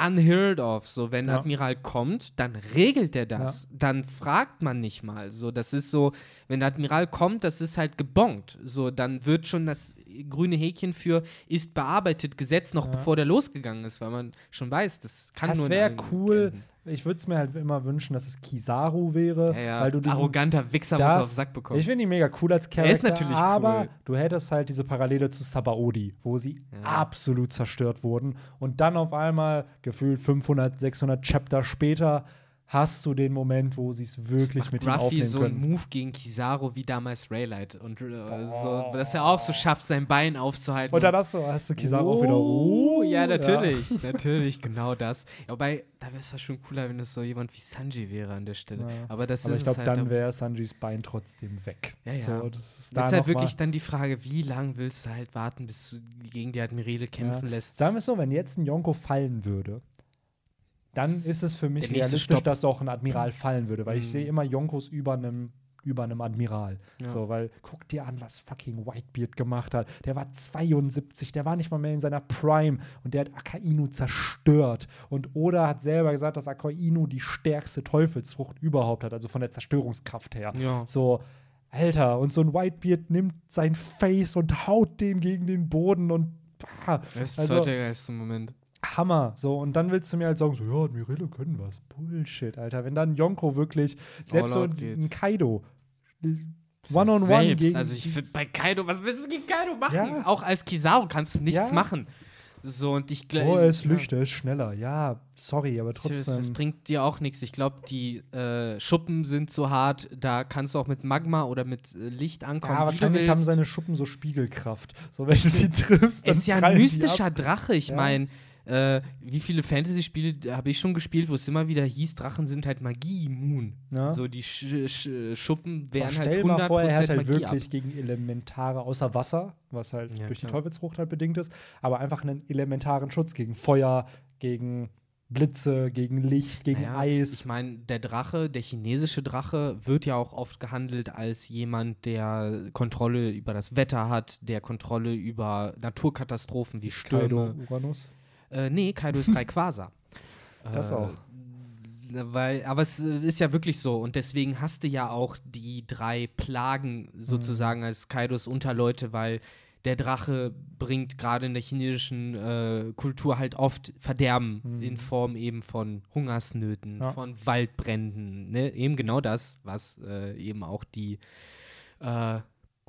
unheard of. So, wenn Ja. Admiral kommt, dann regelt er das. Dann fragt man nicht mal. So, das ist so, wenn Admiral kommt, das ist halt gebongt. So, dann wird schon das grüne Häkchen für ist bearbeitet gesetzt, noch Ja. bevor der losgegangen ist, weil man schon weiß, das kann Das nur in wäre cool. enden. Ich würde es mir halt immer wünschen, dass es Kizaru wäre, Ja, ja. weil du diesen Arroganter Wichser muss er auf das, den Sack bekommen. Ich finde ihn mega cool als Er Charakter. ist natürlich aber cool. du hättest halt diese Parallele zu Sabaody, wo sie Ja. absolut zerstört wurden. Und dann auf einmal, gefühlt 500, 600 Chapter später, hast du den Moment, wo sie es wirklich Macht mit ihm Ruffy aufnehmen so einen können. Move gegen Kizaru wie damals Raylight. Und äh, so, dass er auch so schafft, sein Bein aufzuhalten. Und dann hast du, hast du Kizaru auch wieder. Oh, ja, natürlich. Natürlich, genau das. Ja, Wobei, da wäre es ja schon cooler, wenn es so jemand wie Sanji wäre an der Stelle. Ja. Aber das Aber ist ich glaube, halt dann da- wäre Sanjis Bein trotzdem weg. Ja, ja. So, das ist da halt noch wirklich dann die Frage, wie lange willst du halt warten, bis du gegen die Admirale kämpfen lässt? Sagen wir es so, wenn jetzt ein Yonko fallen würde, dann ist es für mich realistisch, Stopp. dass auch ein Admiral fallen würde, weil ich Mhm. sehe immer Yonkos über einem über einem Admiral. Ja. So, weil guck dir an, was fucking Whitebeard gemacht hat. Der war 72, der war nicht mal mehr in seiner Prime und der hat Akainu zerstört. Und Oda hat selber gesagt, dass Akainu die stärkste Teufelsfrucht überhaupt hat, also von der Zerstörungskraft her. Ja. So, Alter, und so ein Whitebeard nimmt sein Face und haut den gegen den Boden und bah, Das ist also, der geilste Moment. Hammer. So, und dann willst du mir halt sagen, so, ja, Admirale können was. Bullshit, Alter. Wenn dann Yonko wirklich, selbst so ein, Kaido. One-on-one gegen. Also ich finde bei Kaido, was willst du gegen Kaido machen? Ja. Auch als Kizaru kannst du nichts Ja. machen. So und ich glaube. oh, er ist Licht, er ist schneller. Ja, sorry, aber trotzdem. das bringt dir auch nichts. Ich glaube, die äh, Schuppen sind so hart, da kannst du auch mit Magma oder mit äh, Licht ankommen. ja, wahrscheinlich haben seine Schuppen so Spiegelkraft. So, wenn du die triffst, dann Es ist ja ein mystischer. Drache. Ich Ja. meine, äh, wie viele Fantasy-Spiele habe ich schon gespielt, wo es immer wieder hieß, Drachen sind halt Magie-immun. Ja. So die Sch Sch Schuppen wären halt stell 100% mal vor, er hat halt Magie wirklich ab. gegen Elementare, außer Wasser, was halt Ja, durch die klar. Teufelsfrucht halt bedingt ist, aber einfach einen elementaren Schutz gegen Feuer, gegen Blitze, gegen Licht, gegen Naja, Eis. Ich meine, der Drache, der chinesische Drache, wird ja auch oft gehandelt als jemand, der Kontrolle über das Wetter hat, der Kontrolle über Naturkatastrophen wie Kaido, Stürme. Uranus. Äh, nee, Kaido ist Rayquaza. Das äh, auch. Weil, aber es äh, ist ja wirklich so und deswegen hast du ja auch die drei Plagen Mhm. sozusagen als Kaidos Unterleute, weil der Drache bringt gerade in der chinesischen äh, Kultur halt oft Verderben Mhm. in Form eben von Hungersnöten, Ja. von Waldbränden. Ne? Eben genau das, was äh, eben auch die äh,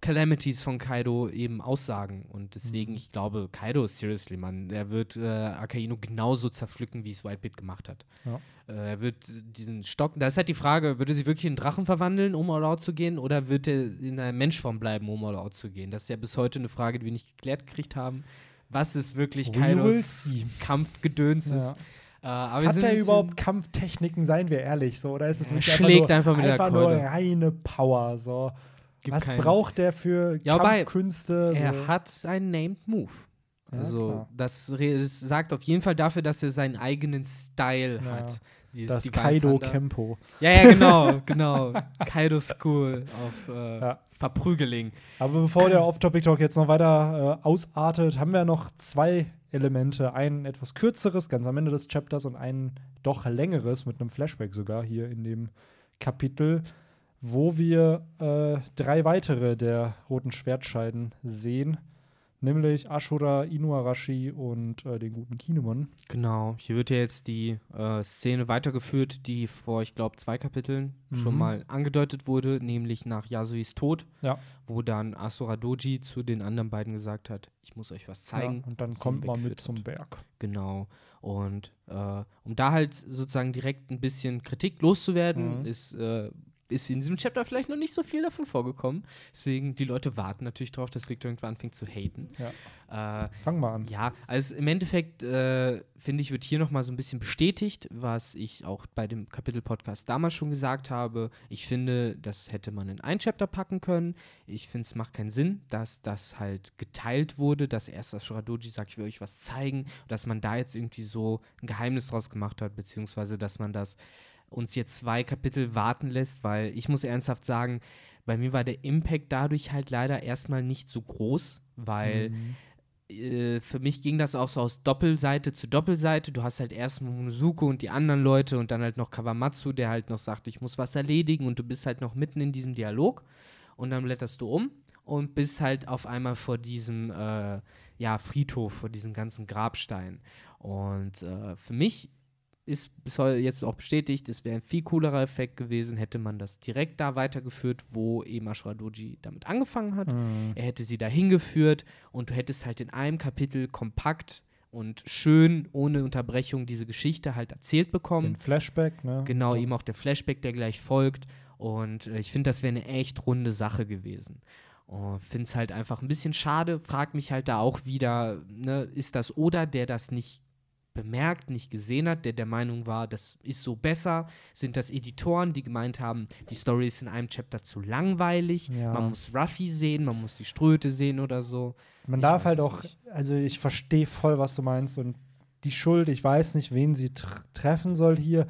Calamities von Kaido eben aussagen. Und deswegen, Mhm. ich glaube, Kaido, seriously, Mann, der wird äh, Akainu genauso zerpflücken, wie es Whitebeard gemacht hat. Ja. Äh, er wird diesen Stock, da ist halt die Frage, würde er sich wirklich in Drachen verwandeln, um all out zu gehen, oder wird er in einer Menschform bleiben, um all out zu gehen? Das ist ja bis heute eine Frage, die wir nicht geklärt gekriegt haben. Was ist wirklich We Kaidos. Kampfgedöns ist. Ja. Äh, aber wir Hat er überhaupt Kampftechniken, seien wir ehrlich, so? Oder ist es Er wirklich schlägt einfach einfach nur, mit der einfach nur reine Power, so? Gibt Was keinen- braucht der für Ja, Kampfkünste? Er so? hat einen Named Move. Ja, Also, klar. das, das sagt auf jeden Fall dafür, dass er seinen eigenen Style Ja. hat. Das Kaido. Kempo. Ja, ja, genau, genau. Kaido School auf äh, Ja. Verprügeling. Aber bevor der Off-Topic-Talk jetzt noch weiter äh, ausartet, haben wir noch zwei Elemente. Ein etwas kürzeres, ganz am Ende des Chapters, und ein doch längeres, mit einem Flashback sogar hier in dem Kapitel, wo wir äh, drei weitere der roten Schwertscheiden sehen. Nämlich Ashura, Inuarashi und äh, den guten Kinemon. Genau, hier wird ja jetzt die äh, Szene weitergeführt, die vor, ich glaube, zwei Kapiteln schon Mhm. mal angedeutet wurde, nämlich nach Yasuis Tod, Ja. wo dann Asura Doji zu den anderen beiden gesagt hat, ich muss euch was zeigen. Ja, und dann kommt man mit zum. Berg. Genau. Und äh, um da halt sozusagen direkt ein bisschen Kritik loszuwerden, Mhm. ist, äh, ist in diesem Chapter vielleicht noch nicht so viel davon vorgekommen. Deswegen, die Leute warten natürlich darauf, dass Victor irgendwann anfängt zu haten. Äh, Fangen wir an. ja, also im Endeffekt äh, finde ich, wird hier nochmal so ein bisschen bestätigt, was ich auch bei dem Kapitel-Podcast damals schon gesagt habe. Ich finde, das hätte man in ein Chapter packen können. Ich finde, es macht keinen Sinn, dass das halt geteilt wurde, dass erst das Shuradoji sagt, ich will euch was zeigen, dass man da jetzt irgendwie so ein Geheimnis draus gemacht hat, beziehungsweise dass man das uns jetzt zwei Kapitel warten lässt, weil ich muss ernsthaft sagen, bei mir war der Impact dadurch halt leider erstmal nicht so groß, weil Mhm. äh, für mich ging das auch so aus Doppelseite zu Doppelseite. Du hast halt erst Momonosuke und die anderen Leute und dann halt noch Kawamatsu, der halt noch sagt, ich muss was erledigen und du bist halt noch mitten in diesem Dialog und dann blätterst du um und bist halt auf einmal vor diesem äh, ja, Friedhof, vor diesen ganzen Grabsteinen. Und äh, für mich ist bis heute jetzt auch bestätigt, es wäre ein viel coolerer Effekt gewesen, hätte man das direkt da weitergeführt, wo eben Ashura Doji damit angefangen hat. Mhm. Er hätte sie dahin geführt und du hättest halt in einem Kapitel kompakt und schön, ohne Unterbrechung, diese Geschichte halt erzählt bekommen. Den Flashback, ne? Genau, Ja. eben auch der Flashback, der gleich folgt. Und äh, ich finde, das wäre eine echt runde Sache gewesen. Finde es halt einfach ein bisschen schade. Frag mich halt da auch wieder, ne, ist das Oda, der das nicht bemerkt, nicht gesehen hat, der der Meinung war, das ist so besser? Sind das Editoren, die gemeint haben, die Story ist in einem Chapter zu langweilig, Ja. man muss Ruffy sehen, man muss die Ströte sehen oder so? Man Ich darf halt auch, nicht. also ich verstehe voll, was du meinst und die Schuld, ich weiß nicht, wen sie tr treffen soll hier.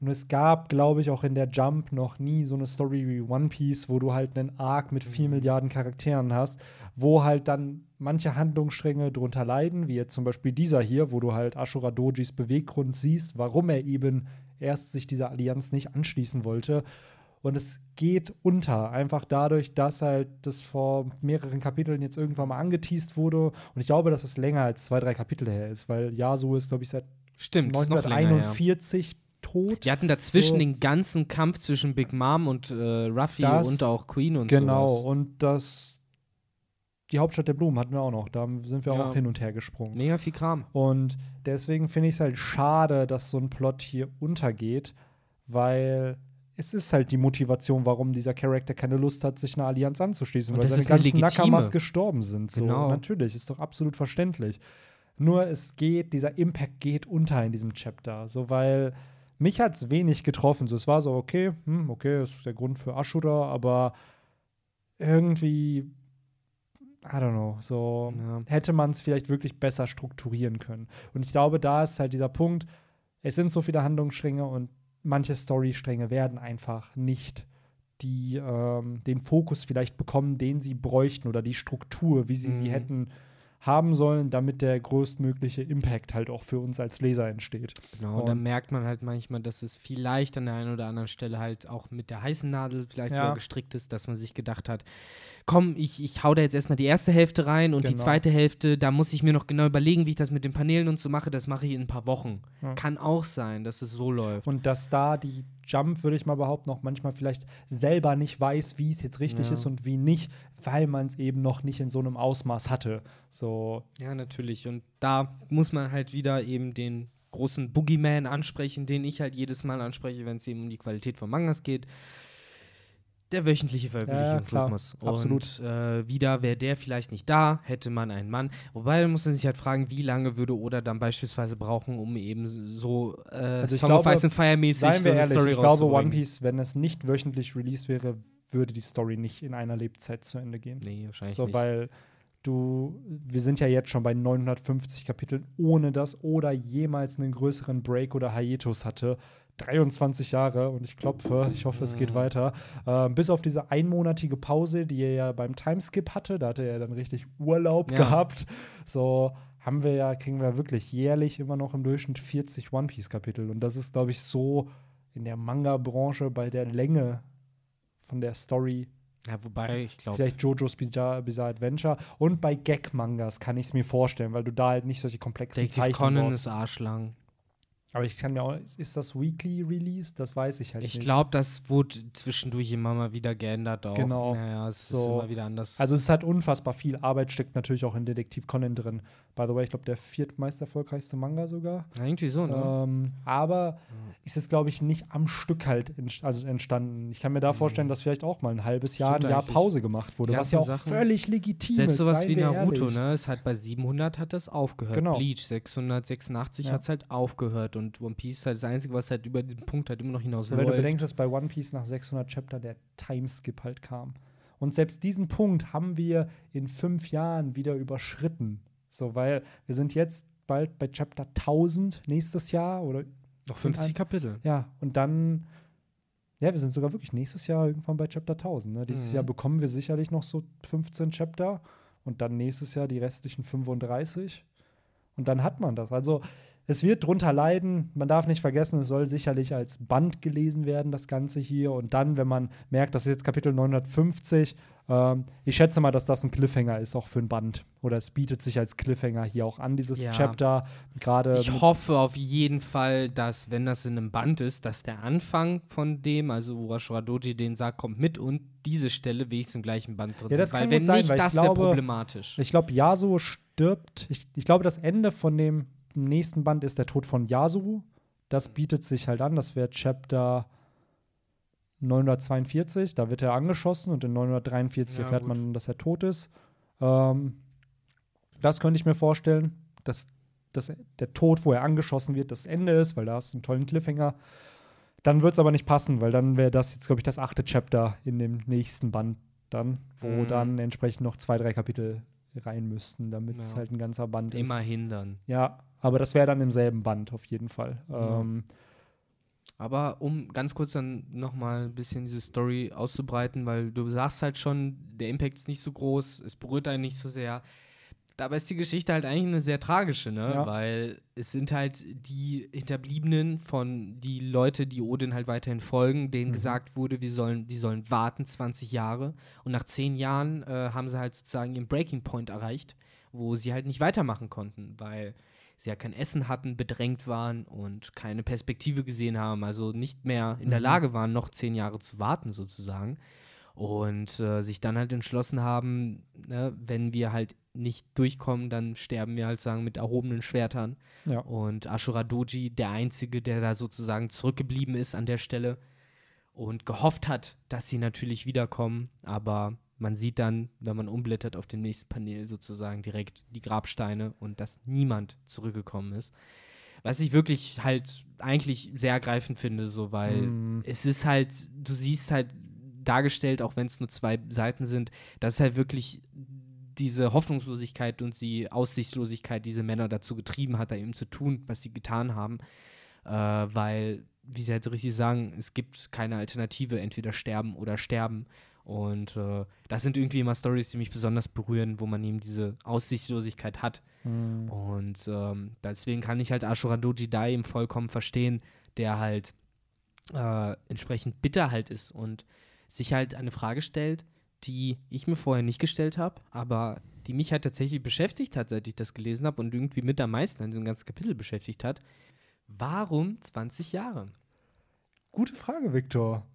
Und es gab, glaube ich, auch in der Jump noch nie so eine Story wie One Piece, wo du halt einen Arc mit Mhm. vier Milliarden Charakteren hast, wo halt dann manche Handlungsstränge drunter leiden, wie jetzt zum Beispiel dieser hier, wo du halt Ashura Dojis Beweggrund siehst, warum er eben erst sich dieser Allianz nicht anschließen wollte. Und es geht unter, einfach dadurch, dass halt das vor mehreren Kapiteln jetzt irgendwann mal angeteased wurde. Und ich glaube, dass es länger als zwei, drei Kapitel her ist, weil Yasuo ist, glaube ich, seit Stimmt, ist noch länger her. 1941 tot. Die hatten dazwischen So. den ganzen Kampf zwischen Big Mom und äh, Ruffy Das- und auch Queen und genau. sowas. Und das, die Hauptstadt der Blumen hatten wir auch noch. Da sind wir Ja. auch hin und her gesprungen. Mega viel Kram. Und deswegen finde ich es halt schade, dass so ein Plot hier untergeht, weil es ist halt die Motivation, warum dieser Charakter keine Lust hat, sich einer Allianz anzuschließen, Und weil seine ganzen. Nakamas gestorben sind. So. Genau. Natürlich, ist doch absolut verständlich. Nur es geht, dieser Impact geht unter in diesem Chapter, so weil mich hat es wenig getroffen. So, es war so, okay, hm, okay, das ist der Grund für Ashura, aber irgendwie, I don't know, so Ja. hätte man es vielleicht wirklich besser strukturieren können. Und ich glaube, da ist halt dieser Punkt, es sind so viele Handlungsstränge und manche Storystränge werden einfach nicht die ähm, den Fokus vielleicht bekommen, den sie bräuchten oder die Struktur, wie sie sie Mhm. hätten haben sollen, damit der größtmögliche Impact halt auch für uns als Leser entsteht. Genau, und dann merkt man halt manchmal, dass es vielleicht an der einen oder anderen Stelle halt auch mit der heißen Nadel vielleicht ja. sogar gestrickt ist, dass man sich gedacht hat, komm, ich, ich hau da jetzt erstmal die erste Hälfte rein und genau. die zweite Hälfte, da muss ich mir noch genau überlegen, wie ich das mit den Paneelen und so mache, das mache ich in ein paar Wochen. Ja. Kann auch sein, dass es so läuft. Und dass da die Jump, würde ich mal behaupten, auch manchmal vielleicht selber nicht weiß, wie es jetzt richtig ja. ist und wie nicht, weil man es eben noch nicht in so einem Ausmaß hatte. So. Ja, natürlich. Und da muss man halt wieder eben den großen Boogeyman ansprechen, den ich halt jedes Mal anspreche, wenn es eben um die Qualität von Mangas geht der wöchentliche Veröffentlichungsrhythmus. Ja, absolut. Äh, wieder wäre der vielleicht nicht da, hätte man einen Mann. Wobei muss man sich halt fragen, wie lange würde Oda dann beispielsweise brauchen, um eben so äh, also Song glaube, of Ice and Fire mäßig seien wir so ehrlich, Story Ich glaube, One Piece, wenn es nicht wöchentlich released wäre, würde die Story nicht in einer Lebzeit zu Ende gehen. Nee, wahrscheinlich so, nicht. Weil du, wir sind ja jetzt schon bei 950 Kapiteln, ohne dass Oda jemals einen größeren Break oder Hiatus hatte. 23 Jahre und ich klopfe, ich hoffe, es geht weiter. Äh, bis auf diese einmonatige Pause, die er ja beim Timeskip hatte, da hatte er dann richtig Urlaub ja. gehabt. So haben wir ja, kriegen wir wirklich jährlich immer noch im Durchschnitt 40 One Piece-Kapitel. Und das ist, glaube ich, so in der Manga-Branche bei der Länge von der Story. Ja, wobei ich glaube. Vielleicht JoJo's Bizarre, Bizarre, Adventure. Und bei Gag-Mangas kann ich es mir vorstellen, weil du da halt nicht solche komplexen Detective Zeichen Conan ist arschlang. Aber ich kann mir auch, ist das Weekly Release? Das weiß ich halt ich nicht. Ich glaube, das wurde zwischendurch immer mal wieder geändert auch. Genau. Naja, es so. ist immer wieder anders. Also es hat unfassbar viel Arbeit, steckt natürlich auch in Detektiv Conan drin. By the way, ich glaube, der viertmeist erfolgreichste Manga sogar. Ja, irgendwie so, ne? Ähm, aber ist es, glaube ich, nicht am Stück halt ent also entstanden. Ich kann mir da mhm. vorstellen, dass vielleicht auch mal ein halbes Jahr, Stimmt ein Jahr eigentlich. Pause gemacht wurde, was ja auch Sachen, völlig legitim selbst ist. Selbst sowas wie Naruto, ehrlich. ne? Es hat bei 700 hat das aufgehört. Genau. Bleach 686 ja. hat es halt aufgehört und One Piece ist halt das Einzige, was halt über diesen Punkt halt immer noch hinaus Wenn läuft. du bedenkst, dass bei One Piece nach 600 Chapter der Timeskip halt kam. Und selbst diesen Punkt haben wir in fünf Jahren wieder überschritten. So, weil wir sind jetzt bald bei Chapter 1000 nächstes Jahr oder noch 50 Kapitel. Ja, und dann, ja, wir sind sogar wirklich nächstes Jahr irgendwann bei Chapter 1000. Ne? Dieses mhm. Jahr bekommen wir sicherlich noch so 15 Chapter und dann nächstes Jahr die restlichen 35. Und dann hat man das. Also, es wird drunter leiden. Man darf nicht vergessen, es soll sicherlich als Band gelesen werden, das Ganze hier. Und dann, wenn man merkt, das ist jetzt Kapitel 950, ähm, ich schätze mal, dass das ein Cliffhanger ist, auch für ein Band. Oder es bietet sich als Cliffhanger hier auch an, dieses ja. Chapter. Gerade ich hoffe auf jeden Fall, dass, wenn das in einem Band ist, dass der Anfang von dem, also Urashura Doji den sagt, kommt mit und diese Stelle wenigstens im gleichen Band drin ja, das Weil wenn sein, nicht, weil das wäre problematisch. Ich glaube, Yasuo stirbt. Ich, ich glaube, das Ende von dem im nächsten Band ist der Tod von Yasuo. Das bietet sich halt an. Das wäre Chapter 942. Da wird er angeschossen und in 943 ja, erfährt gut. man, dass er tot ist. Ähm, das könnte ich mir vorstellen, dass, dass der Tod, wo er angeschossen wird, das Ende ist, weil da hast du einen tollen Cliffhanger. Dann wird es aber nicht passen, weil dann wäre das jetzt, glaube ich, das achte Chapter in dem nächsten Band dann, wo mhm. dann entsprechend noch zwei, drei Kapitel rein müssten, damit es ja. halt ein ganzer Band ist. Immerhin dann. Ja, aber das wäre dann im selben Band auf jeden Fall. Ja. Ähm, aber um ganz kurz dann nochmal ein bisschen diese Story auszubreiten, weil du sagst halt schon, der Impact ist nicht so groß, es berührt einen nicht so sehr. Dabei ist die Geschichte halt eigentlich eine sehr tragische, ne? Ja. Weil es sind halt die Hinterbliebenen von die Leute, die Odin halt weiterhin folgen, denen mhm. gesagt wurde, wir sollen, die sollen warten 20 Jahre. Und nach 10 Jahren äh, haben sie halt sozusagen ihren Breaking Point erreicht, wo sie halt nicht weitermachen konnten, weil sie ja kein Essen hatten, bedrängt waren und keine Perspektive gesehen haben, also nicht mehr in der mhm. Lage waren, noch zehn Jahre zu warten sozusagen. Und äh, sich dann halt entschlossen haben, ne, wenn wir halt nicht durchkommen, dann sterben wir halt sagen mit erhobenen Schwertern. Ja. Und Ashura Doji, der Einzige, der da sozusagen zurückgeblieben ist an der Stelle und gehofft hat, dass sie natürlich wiederkommen, aber man sieht dann, wenn man umblättert auf dem nächsten Panel sozusagen direkt die Grabsteine und dass niemand zurückgekommen ist. Was ich wirklich halt eigentlich sehr ergreifend finde, so, weil mm. es ist halt, du siehst halt dargestellt, auch wenn es nur zwei Seiten sind, dass halt wirklich diese Hoffnungslosigkeit und die Aussichtslosigkeit diese Männer dazu getrieben hat, da eben zu tun, was sie getan haben. Äh, weil, wie sie halt richtig sagen, es gibt keine Alternative, entweder sterben oder sterben. Und äh, das sind irgendwie immer Stories, die mich besonders berühren, wo man eben diese Aussichtslosigkeit hat. Mhm. Und ähm, deswegen kann ich halt Ashura Doji Dai eben vollkommen verstehen, der halt äh, entsprechend bitter halt ist und sich halt eine Frage stellt, die ich mir vorher nicht gestellt habe, aber die mich halt tatsächlich beschäftigt hat, seit ich das gelesen habe und irgendwie mit am meisten an diesem ganzen Kapitel beschäftigt hat. Warum 20 Jahre? Gute Frage, Viktor.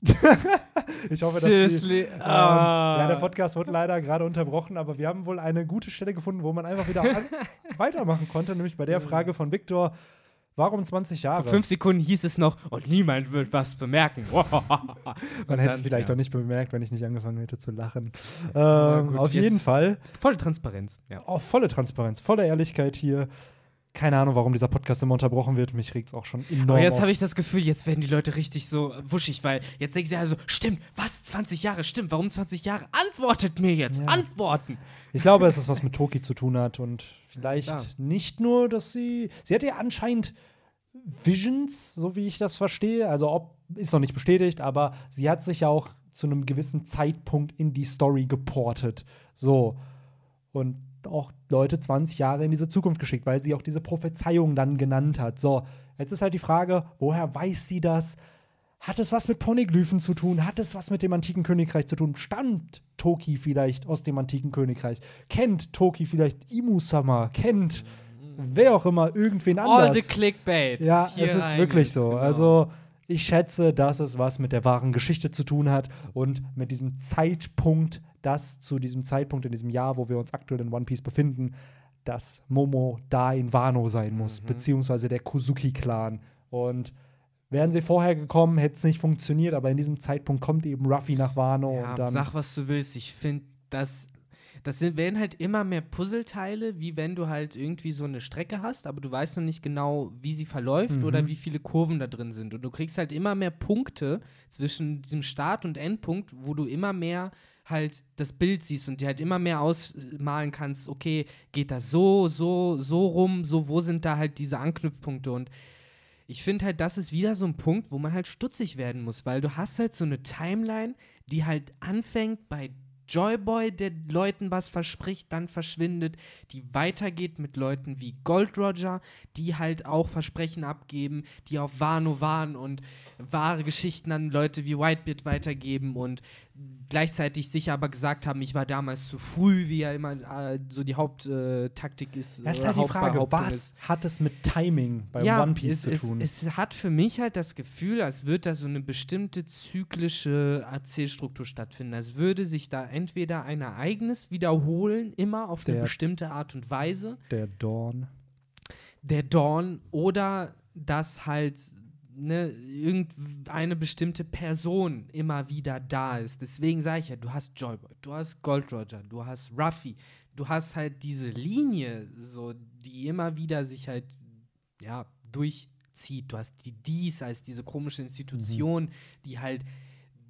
ich hoffe, dass Seriously? die, ähm, Ah. ja, der Podcast wurde leider gerade unterbrochen, aber wir haben wohl eine gute Stelle gefunden, wo man einfach wieder weitermachen konnte, nämlich bei der Frage von Viktor, warum 20 Jahre? Vor fünf Sekunden hieß es noch, und niemand wird was bemerken. man hätte es vielleicht ja. auch nicht bemerkt, wenn ich nicht angefangen hätte zu lachen. Ähm, gut, auf jeden Fall, Volle Transparenz. Ja. auch volle Transparenz, volle Ehrlichkeit hier. Keine Ahnung, warum dieser Podcast immer unterbrochen wird. Mich regt es auch schon enorm. Aber jetzt habe ich das Gefühl, jetzt werden die Leute richtig so wuschig, weil jetzt denken sie also, stimmt, was, 20 Jahre, stimmt, warum 20 Jahre? Antwortet mir jetzt, Ja. antworten. Ich glaube, es ist was mit Toki zu tun hat und vielleicht Ja. nicht nur, dass sie. Sie hat ja anscheinend Visions, so wie ich das verstehe. Also ob ist noch nicht bestätigt, aber sie hat sich ja auch zu einem gewissen Zeitpunkt in die Story geportet. So. Und auch Leute 20 Jahre in diese Zukunft geschickt, weil sie auch diese Prophezeiung dann genannt hat. So, jetzt ist halt die Frage, woher weiß sie das? Hat es was mit Poneglyphen zu tun? Hat es was mit dem antiken Königreich zu tun? Stammt Toki vielleicht aus dem antiken Königreich? Kennt Toki vielleicht Imu-sama? Kennt wer auch immer irgendwen All the anders? clickbait. Ja, hier es ist wirklich so. genau. Also, ich schätze, dass es was mit der wahren Geschichte zu tun hat und mit diesem Zeitpunkt, dass zu diesem Zeitpunkt in diesem Jahr, wo wir uns aktuell in One Piece befinden, dass Momo da in Wano sein muss, Mhm. beziehungsweise der Kuzuki-Clan. Und wären sie vorher gekommen, hätte es nicht funktioniert, aber in diesem Zeitpunkt kommt eben Ruffy nach Wano Ja, und dann. sag, was du willst. Ich finde, das, das sind, werden halt immer mehr Puzzleteile, wie wenn du halt irgendwie so eine Strecke hast, aber du weißt noch nicht genau, wie sie verläuft Mhm. oder wie viele Kurven da drin sind. Und du kriegst halt immer mehr Punkte zwischen diesem Start- und Endpunkt, wo du immer mehr halt das Bild siehst und dir halt immer mehr ausmalen kannst, okay, geht das so, so, so rum, so, wo sind da halt diese Anknüpfpunkte? Und ich finde halt, das ist wieder so ein Punkt, wo man halt stutzig werden muss, weil du hast halt so eine Timeline, die halt anfängt bei Joyboy, der Leuten was verspricht, dann verschwindet, die weitergeht mit Leuten wie Gold Roger, die halt auch Versprechen abgeben, die auf Wano waren und wahre Geschichten an Leute wie Whitebeard weitergeben und gleichzeitig sich aber gesagt haben, ich war damals zu früh, wie ja immer äh, so die Haupttaktik ist. das ist oder halt die Frage, was ist hat es mit Timing bei One Piece es, zu es, tun? Es hat für mich halt das Gefühl, als würde da so eine bestimmte zyklische Erzählstruktur stattfinden. Als würde sich da entweder ein Ereignis wiederholen, immer auf eine Der- bestimmte Art und Weise, der Dawn. der Dawn, oder dass halt ne, irgendeine bestimmte Person immer wieder da ist. Deswegen sage ich ja, du hast Joyboy, du hast Gold Roger, du hast Ruffy, du hast halt diese Linie, so, die immer wieder sich halt, ja, durchzieht. Du hast die Dies als diese komische Institution, die halt,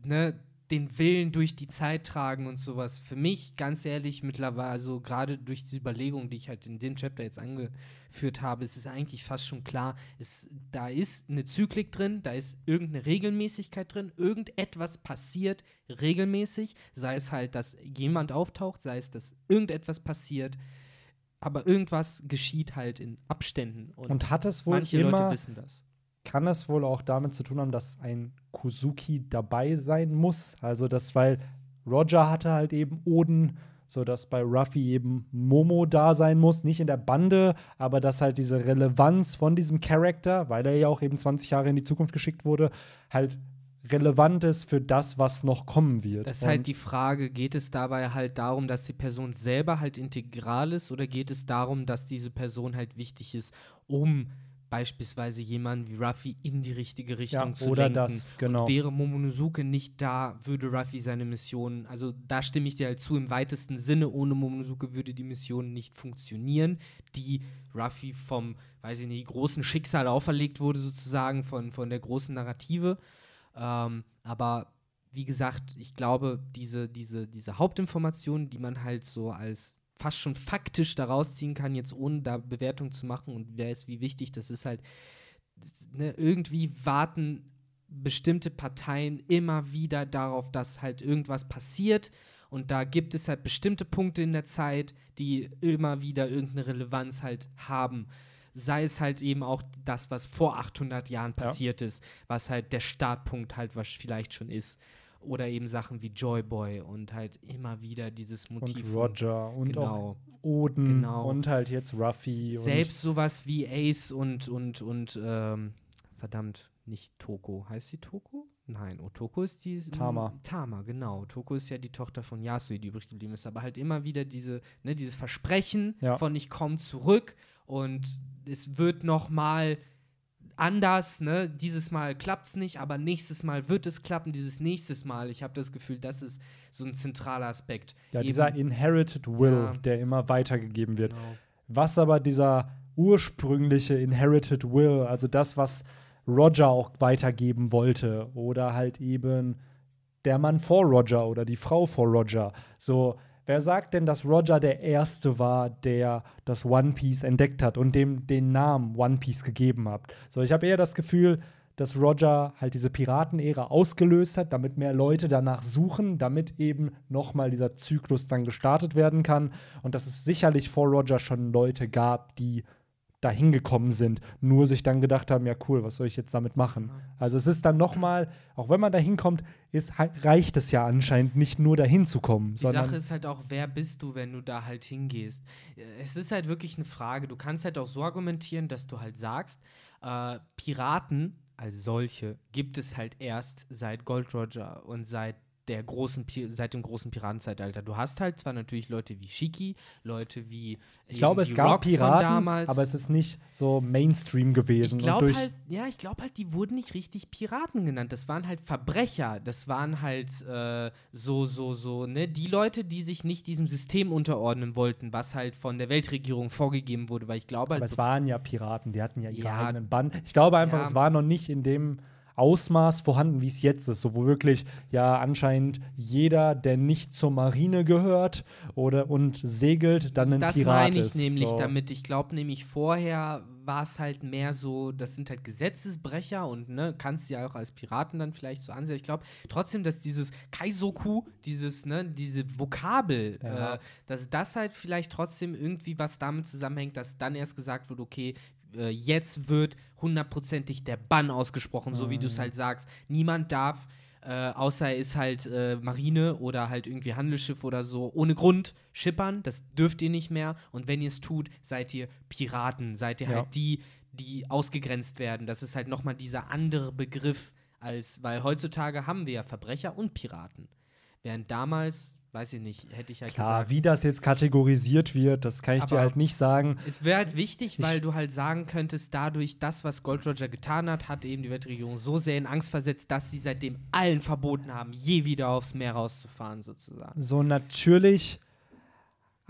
ne, den Willen durch die Zeit tragen und sowas. Für mich, ganz ehrlich, mittlerweile, also gerade durch die Überlegung, die ich halt in dem Chapter jetzt angeführt habe, ist es eigentlich fast schon klar, es, da ist eine Zyklik drin, da ist irgendeine Regelmäßigkeit drin, irgendetwas passiert regelmäßig, sei es halt, dass jemand auftaucht, sei es, dass irgendetwas passiert, aber irgendwas geschieht halt in Abständen. Und, Und hat es wohl manche immer Leute wissen das. Kann es wohl auch damit zu tun haben, dass ein Kuzuki dabei sein muss. Also das, weil Roger hatte halt eben Oden, sodass bei Ruffy eben Momo da sein muss, nicht in der Bande, aber dass halt diese Relevanz von diesem Charakter, weil er ja auch eben 20 Jahre in die Zukunft geschickt wurde, halt relevant ist für das, was noch kommen wird. Das ist halt die Frage, geht es dabei halt darum, dass die Person selber halt integral ist oder geht es darum, dass diese Person halt wichtig ist, um beispielsweise jemanden wie Ruffy in die richtige Richtung ja, zu oder lenken? das, genau. Und wäre Momonosuke nicht da, würde Ruffy seine Mission, also da stimme ich dir halt zu, im weitesten Sinne, ohne Momonosuke würde die Mission nicht funktionieren, die Ruffy vom, weiß ich nicht, großen Schicksal auferlegt wurde, sozusagen, von, von der großen Narrative. Ähm, aber wie gesagt, ich glaube, diese, diese, diese Hauptinformationen, die man halt so als fast schon faktisch daraus ziehen kann, jetzt ohne da Bewertung zu machen und wer ist wie wichtig, das ist halt, ne, irgendwie warten bestimmte Parteien immer wieder darauf, dass halt irgendwas passiert. Und da gibt es halt bestimmte Punkte in der Zeit, die immer wieder irgendeine Relevanz halt haben. Sei es halt eben auch das, was vor 800 Jahren passiert ja. ist, was halt der Startpunkt halt was vielleicht schon ist. Oder eben Sachen wie Joy Boy und halt immer wieder dieses Motiv. Und Roger und genau. auch Oden genau. und halt jetzt Ruffy. Selbst sowas wie Ace und, und, und ähm, verdammt, nicht Toko. Heißt sie Toko? Nein, Otoko ist die. Tama. Tama, genau. Toko ist ja die Tochter von Yasui, die übrig geblieben ist. Aber halt immer wieder diese, ne, dieses Versprechen ja. von ich komme zurück und es wird noch mal anders, ne? Dieses Mal klappt es nicht, aber nächstes Mal wird es klappen, dieses nächstes Mal. Ich habe das Gefühl, das ist so ein zentraler Aspekt. Ja, Eben, dieser Inherited Will, ja, der immer weitergegeben wird. Genau. Was aber dieser ursprüngliche Inherited Will, also das, was Roger auch weitergeben wollte oder halt eben der Mann vor Roger oder die Frau vor Roger. So, wer sagt denn, dass Roger der Erste war, der das One Piece entdeckt hat und dem den Namen One Piece gegeben hat? So, ich habe eher das Gefühl, dass Roger halt diese Piratenära ausgelöst hat, damit mehr Leute danach suchen, damit eben nochmal dieser Zyklus dann gestartet werden kann und dass es sicherlich vor Roger schon Leute gab, die dahin gekommen sind, nur sich dann gedacht haben, ja cool, was soll ich jetzt damit machen? Also es ist dann noch mal, auch wenn man dahin kommt, ist, reicht es ja anscheinend nicht nur dahin zu kommen. Die Sache ist halt auch, wer bist du, wenn du da halt hingehst? Es ist halt wirklich eine Frage. Du kannst halt auch so argumentieren, dass du halt sagst, äh, Piraten als solche gibt es halt erst seit Gold Roger und seit der großen seit dem großen Piratenzeitalter. Du hast halt zwar natürlich Leute wie Shiki, Leute wie ich glaube es gab Rocks Piraten, aber es ist nicht so Mainstream gewesen. Ich glaube halt, ja, ich glaube halt, die wurden nicht richtig Piraten genannt. Das waren halt Verbrecher. Das waren halt äh, so so so ne die Leute, die sich nicht diesem System unterordnen wollten, was halt von der Weltregierung vorgegeben wurde. Weil ich glaube halt, aber es waren ja Piraten, die hatten ja ihre ja, eigenen Bann. Ich glaube einfach, ja, es war noch nicht in dem Ausmaß vorhanden, wie es jetzt ist. So, wo wirklich ja anscheinend jeder, der nicht zur Marine gehört oder und segelt, dann ein das Pirat ist. Das meine ich ist. nämlich so. damit. Ich glaube nämlich vorher war es halt mehr so, das sind halt Gesetzesbrecher und ne, kannst ja auch als Piraten dann vielleicht so ansehen. Ich glaube trotzdem, dass dieses Kaisoku, dieses, ne, diese Vokabel, ja. äh, dass das halt vielleicht trotzdem irgendwie was damit zusammenhängt, dass dann erst gesagt wird, okay, äh, jetzt wird hundertprozentig der Bann ausgesprochen, so wie du es mhm. halt sagst. Niemand darf, äh, außer er ist halt äh, Marine oder halt irgendwie Handelsschiff oder so, ohne Grund schippern. Das dürft ihr nicht mehr. Und wenn ihr es tut, seid ihr Piraten. Seid ihr ja. halt die, die ausgegrenzt werden. Das ist halt nochmal dieser andere Begriff, als, weil heutzutage haben wir ja Verbrecher und Piraten. Während damals weiß ich nicht, hätte ich halt Klar, gesagt. wie das jetzt kategorisiert wird, das kann ich dir halt nicht sagen. Es wäre halt wichtig, ich weil du halt sagen könntest, dadurch das, was Gold Roger getan hat, hat eben die Weltregierung so sehr in Angst versetzt, dass sie seitdem allen verboten haben, je wieder aufs Meer rauszufahren, sozusagen. So natürlich.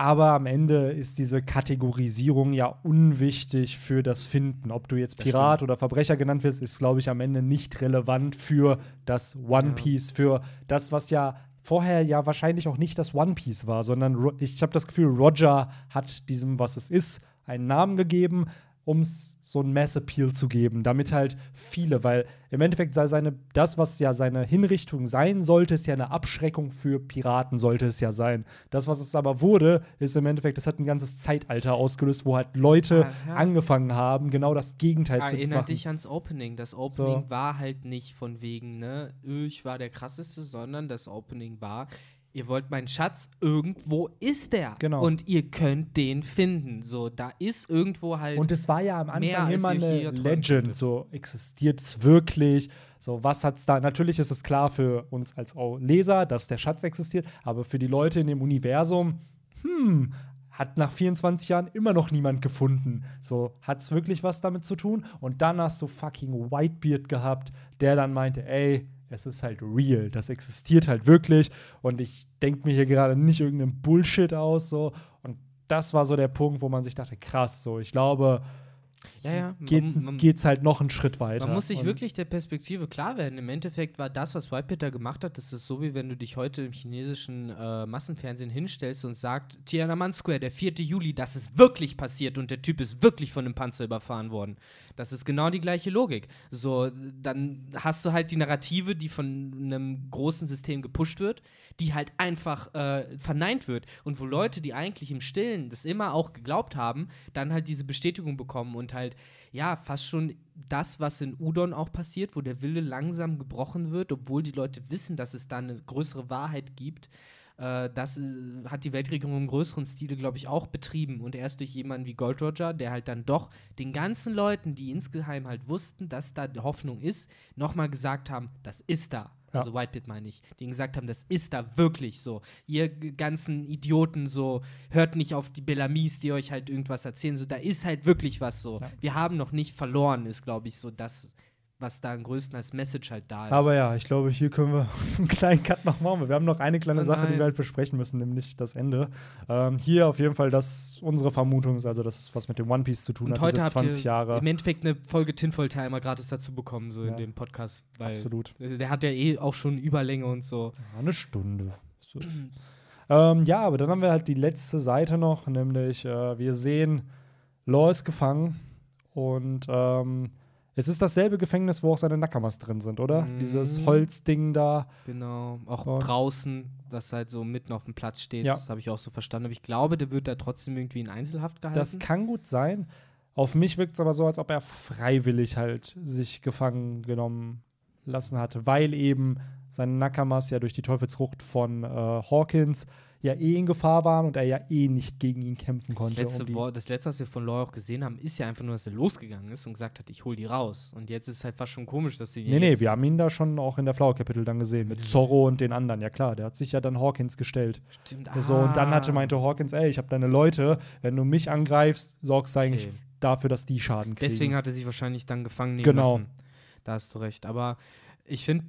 Aber am Ende ist diese Kategorisierung ja unwichtig für das Finden. Ob du jetzt Pirat oder Verbrecher genannt wirst, ist, glaube ich, am Ende nicht relevant für das One Piece, ja. für das, was ja vorher ja wahrscheinlich auch nicht das One Piece war, sondern ich habe das Gefühl, Roger hat diesem, was es ist, einen Namen gegeben, um so einen Mass-Appeal zu geben, damit halt viele, weil im Endeffekt sei seine, das, was ja seine Hinrichtung sein sollte, ist ja eine Abschreckung für Piraten, sollte es ja sein. Das, was es aber wurde, ist im Endeffekt, das hat ein ganzes Zeitalter ausgelöst, wo halt Leute ah, ja. angefangen haben, genau das Gegenteil Erinnert zu machen. Erinnert dich ans Opening. Das Opening so. war halt nicht von wegen, ne, ich war der krasseste, sondern das Opening war, ihr wollt meinen Schatz, irgendwo ist der. Genau. Und ihr könnt den finden. So, da ist irgendwo halt. Und es war ja am Anfang immer eine Legend. So, existiert es wirklich? So, was hat's da? Natürlich ist es klar für uns als Leser, dass der Schatz existiert, aber für die Leute in dem Universum, hm, hat nach 24 Jahren immer noch niemand gefunden. So, hat es wirklich was damit zu tun? Und dann hast du fucking Whitebeard gehabt, der dann meinte, ey, es ist halt real, das existiert halt wirklich. Und ich denke mir hier gerade nicht irgendeinen Bullshit aus so. Und das war so der Punkt, wo man sich dachte, krass, so. Ich glaube, Ja, ja. geht es halt noch einen Schritt weiter. Man muss sich wirklich der Perspektive klar werden. Im Endeffekt war das, was Whitebeard da gemacht hat, das ist so, wie wenn du dich heute im chinesischen äh, Massenfernsehen hinstellst und sagst, Tiananmen Square, der 4. Juli, das ist wirklich passiert und der Typ ist wirklich von einem Panzer überfahren worden. Das ist genau die gleiche Logik. So, dann hast du halt die Narrative, die von einem großen System gepusht wird, die halt einfach äh, verneint wird. Und wo Leute, die eigentlich im Stillen das immer auch geglaubt haben, dann halt diese Bestätigung bekommen und halt, ja, fast schon das, was in Udon auch passiert, wo der Wille langsam gebrochen wird, obwohl die Leute wissen, dass es da eine größere Wahrheit gibt. Äh, das äh, hat die Weltregierung im größeren Stile, glaube ich, auch betrieben. Und erst durch jemanden wie Gold Roger, der halt dann doch den ganzen Leuten, die insgeheim halt wussten, dass da Hoffnung ist, nochmal gesagt haben, das ist da. Ja. Also Whitebeard meine ich, die gesagt haben, das ist da wirklich so. Ihr ganzen Idioten so, hört nicht auf die Bellamies, die euch halt irgendwas erzählen, so, da ist halt wirklich was so. Ja. Wir haben noch nicht verloren, ist, glaube ich, so das, was da am größten als Message halt da ist. Aber ja, ich glaube, hier können wir so einen kleinen Cut noch machen. Wir haben noch eine kleine Oh Sache, die wir halt besprechen müssen, nämlich das Ende. Ähm, hier auf jeden Fall, dass unsere Vermutung ist, also dass es was mit dem One Piece zu tun und hat, heute diese habt 20 ihr Jahre. im Endeffekt eine Folge Tinfoil Timer gratis dazu bekommen, so Ja. in dem Podcast. Absolut. Der hat ja eh auch schon Überlänge und so. Ja, eine Stunde. So. ähm, ja, aber dann haben wir halt die letzte Seite noch, nämlich äh, wir sehen, Law ist gefangen und ähm, es ist dasselbe Gefängnis, wo auch seine Nakamas drin sind, oder? Mhm. Dieses Holzding da. Genau. Auch Und- draußen, das halt so mitten auf dem Platz steht. Ja. Das habe ich auch so verstanden. Aber ich glaube, der wird da trotzdem irgendwie in Einzelhaft gehalten. Das kann gut sein. Auf mich wirkt es aber so, als ob er freiwillig halt sich gefangen genommen lassen hatte, weil eben seine Nakamas ja durch die Teufelsfrucht von äh, Hawkins ja eh in Gefahr waren und er ja eh nicht gegen ihn kämpfen das konnte. letzte, um Wort, das letzte, was wir von Law auch gesehen haben, ist ja einfach nur, dass er losgegangen ist und gesagt hat, ich hol die raus. Und jetzt ist es halt fast schon komisch, dass sie Nee, nee, jetzt wir haben ihn da schon auch in der Flower-Kapitel dann gesehen, mit Zorro und den anderen. Ja klar, der hat sich ja dann Hawkins gestellt. Stimmt, So, und dann hatte ah. meinte Hawkins, ey, ich habe deine Leute, wenn du mich angreifst, sorgst du eigentlich dafür, dass die Schaden kriegen. Deswegen hat er sich wahrscheinlich dann gefangen nehmen Genau. lassen. Da hast du recht. Aber ich finde,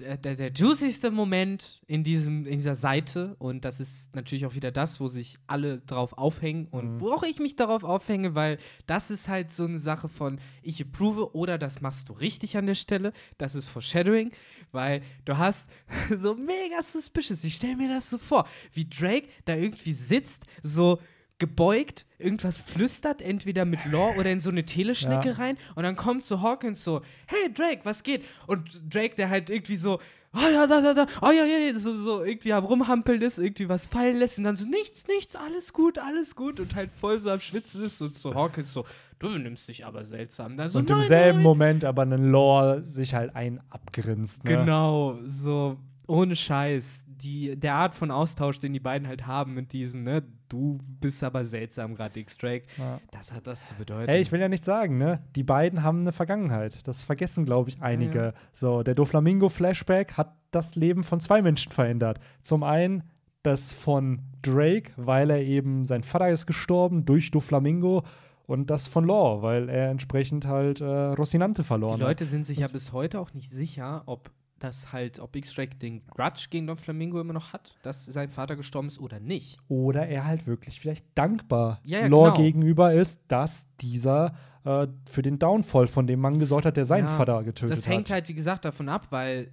der, der, der juicigste Moment in, diesem, in dieser Seite, und das ist natürlich auch wieder das, wo sich alle drauf aufhängen und Mhm. wo auch ich mich darauf aufhänge, weil das ist halt so eine Sache von, ich approve oder das machst du richtig an der Stelle. Das ist Foreshadowing, weil du hast so mega suspicious. Ich stelle mir das so vor, wie Drake da irgendwie sitzt, so gebeugt, irgendwas flüstert, entweder mit Law oder in so eine Teleschnecke Ja. rein und dann kommt so Hawkins so, hey Drake, was geht? Und Drake, der halt irgendwie so, oh ja, da, da, da, oh ja, ja, ja, so, so irgendwie am Rumhampeln ist, irgendwie was fallen lässt und dann so, nichts, nichts, alles gut, alles gut und halt voll so am Schwitzen ist und so Hawkins so, du benimmst dich aber seltsam. So, und im selben nein. Moment aber einen Lore sich halt ein abgrinst. Ne? Genau, so ohne Scheiß. Die, der Art von Austausch, den die beiden halt haben mit diesem, ne, du bist aber seltsam gerade, X-Drake, Ja. das hat das zu bedeuten. Ey, ich will ja nicht sagen, ne? Die beiden haben eine Vergangenheit. Das vergessen, glaube ich, einige. Ja. So, der Doflamingo-Flashback hat das Leben von zwei Menschen verändert. Zum einen das von Drake, weil er eben, sein Vater ist gestorben durch Doflamingo. Und das von Law, weil er entsprechend halt äh, Rocinante verloren Die hat. Leute sind sich ja bis heute auch nicht sicher, ob das halt, ob X-Drake den Grudge gegen Don Flamingo immer noch hat, dass sein Vater gestorben ist oder nicht. Oder er halt wirklich vielleicht dankbar Ja, ja, Law genau. gegenüber ist, dass dieser äh, für den Downfall von dem Mann gesorgt hat, der seinen Ja, Vater getötet Das hängt hat. halt, wie gesagt, davon ab, weil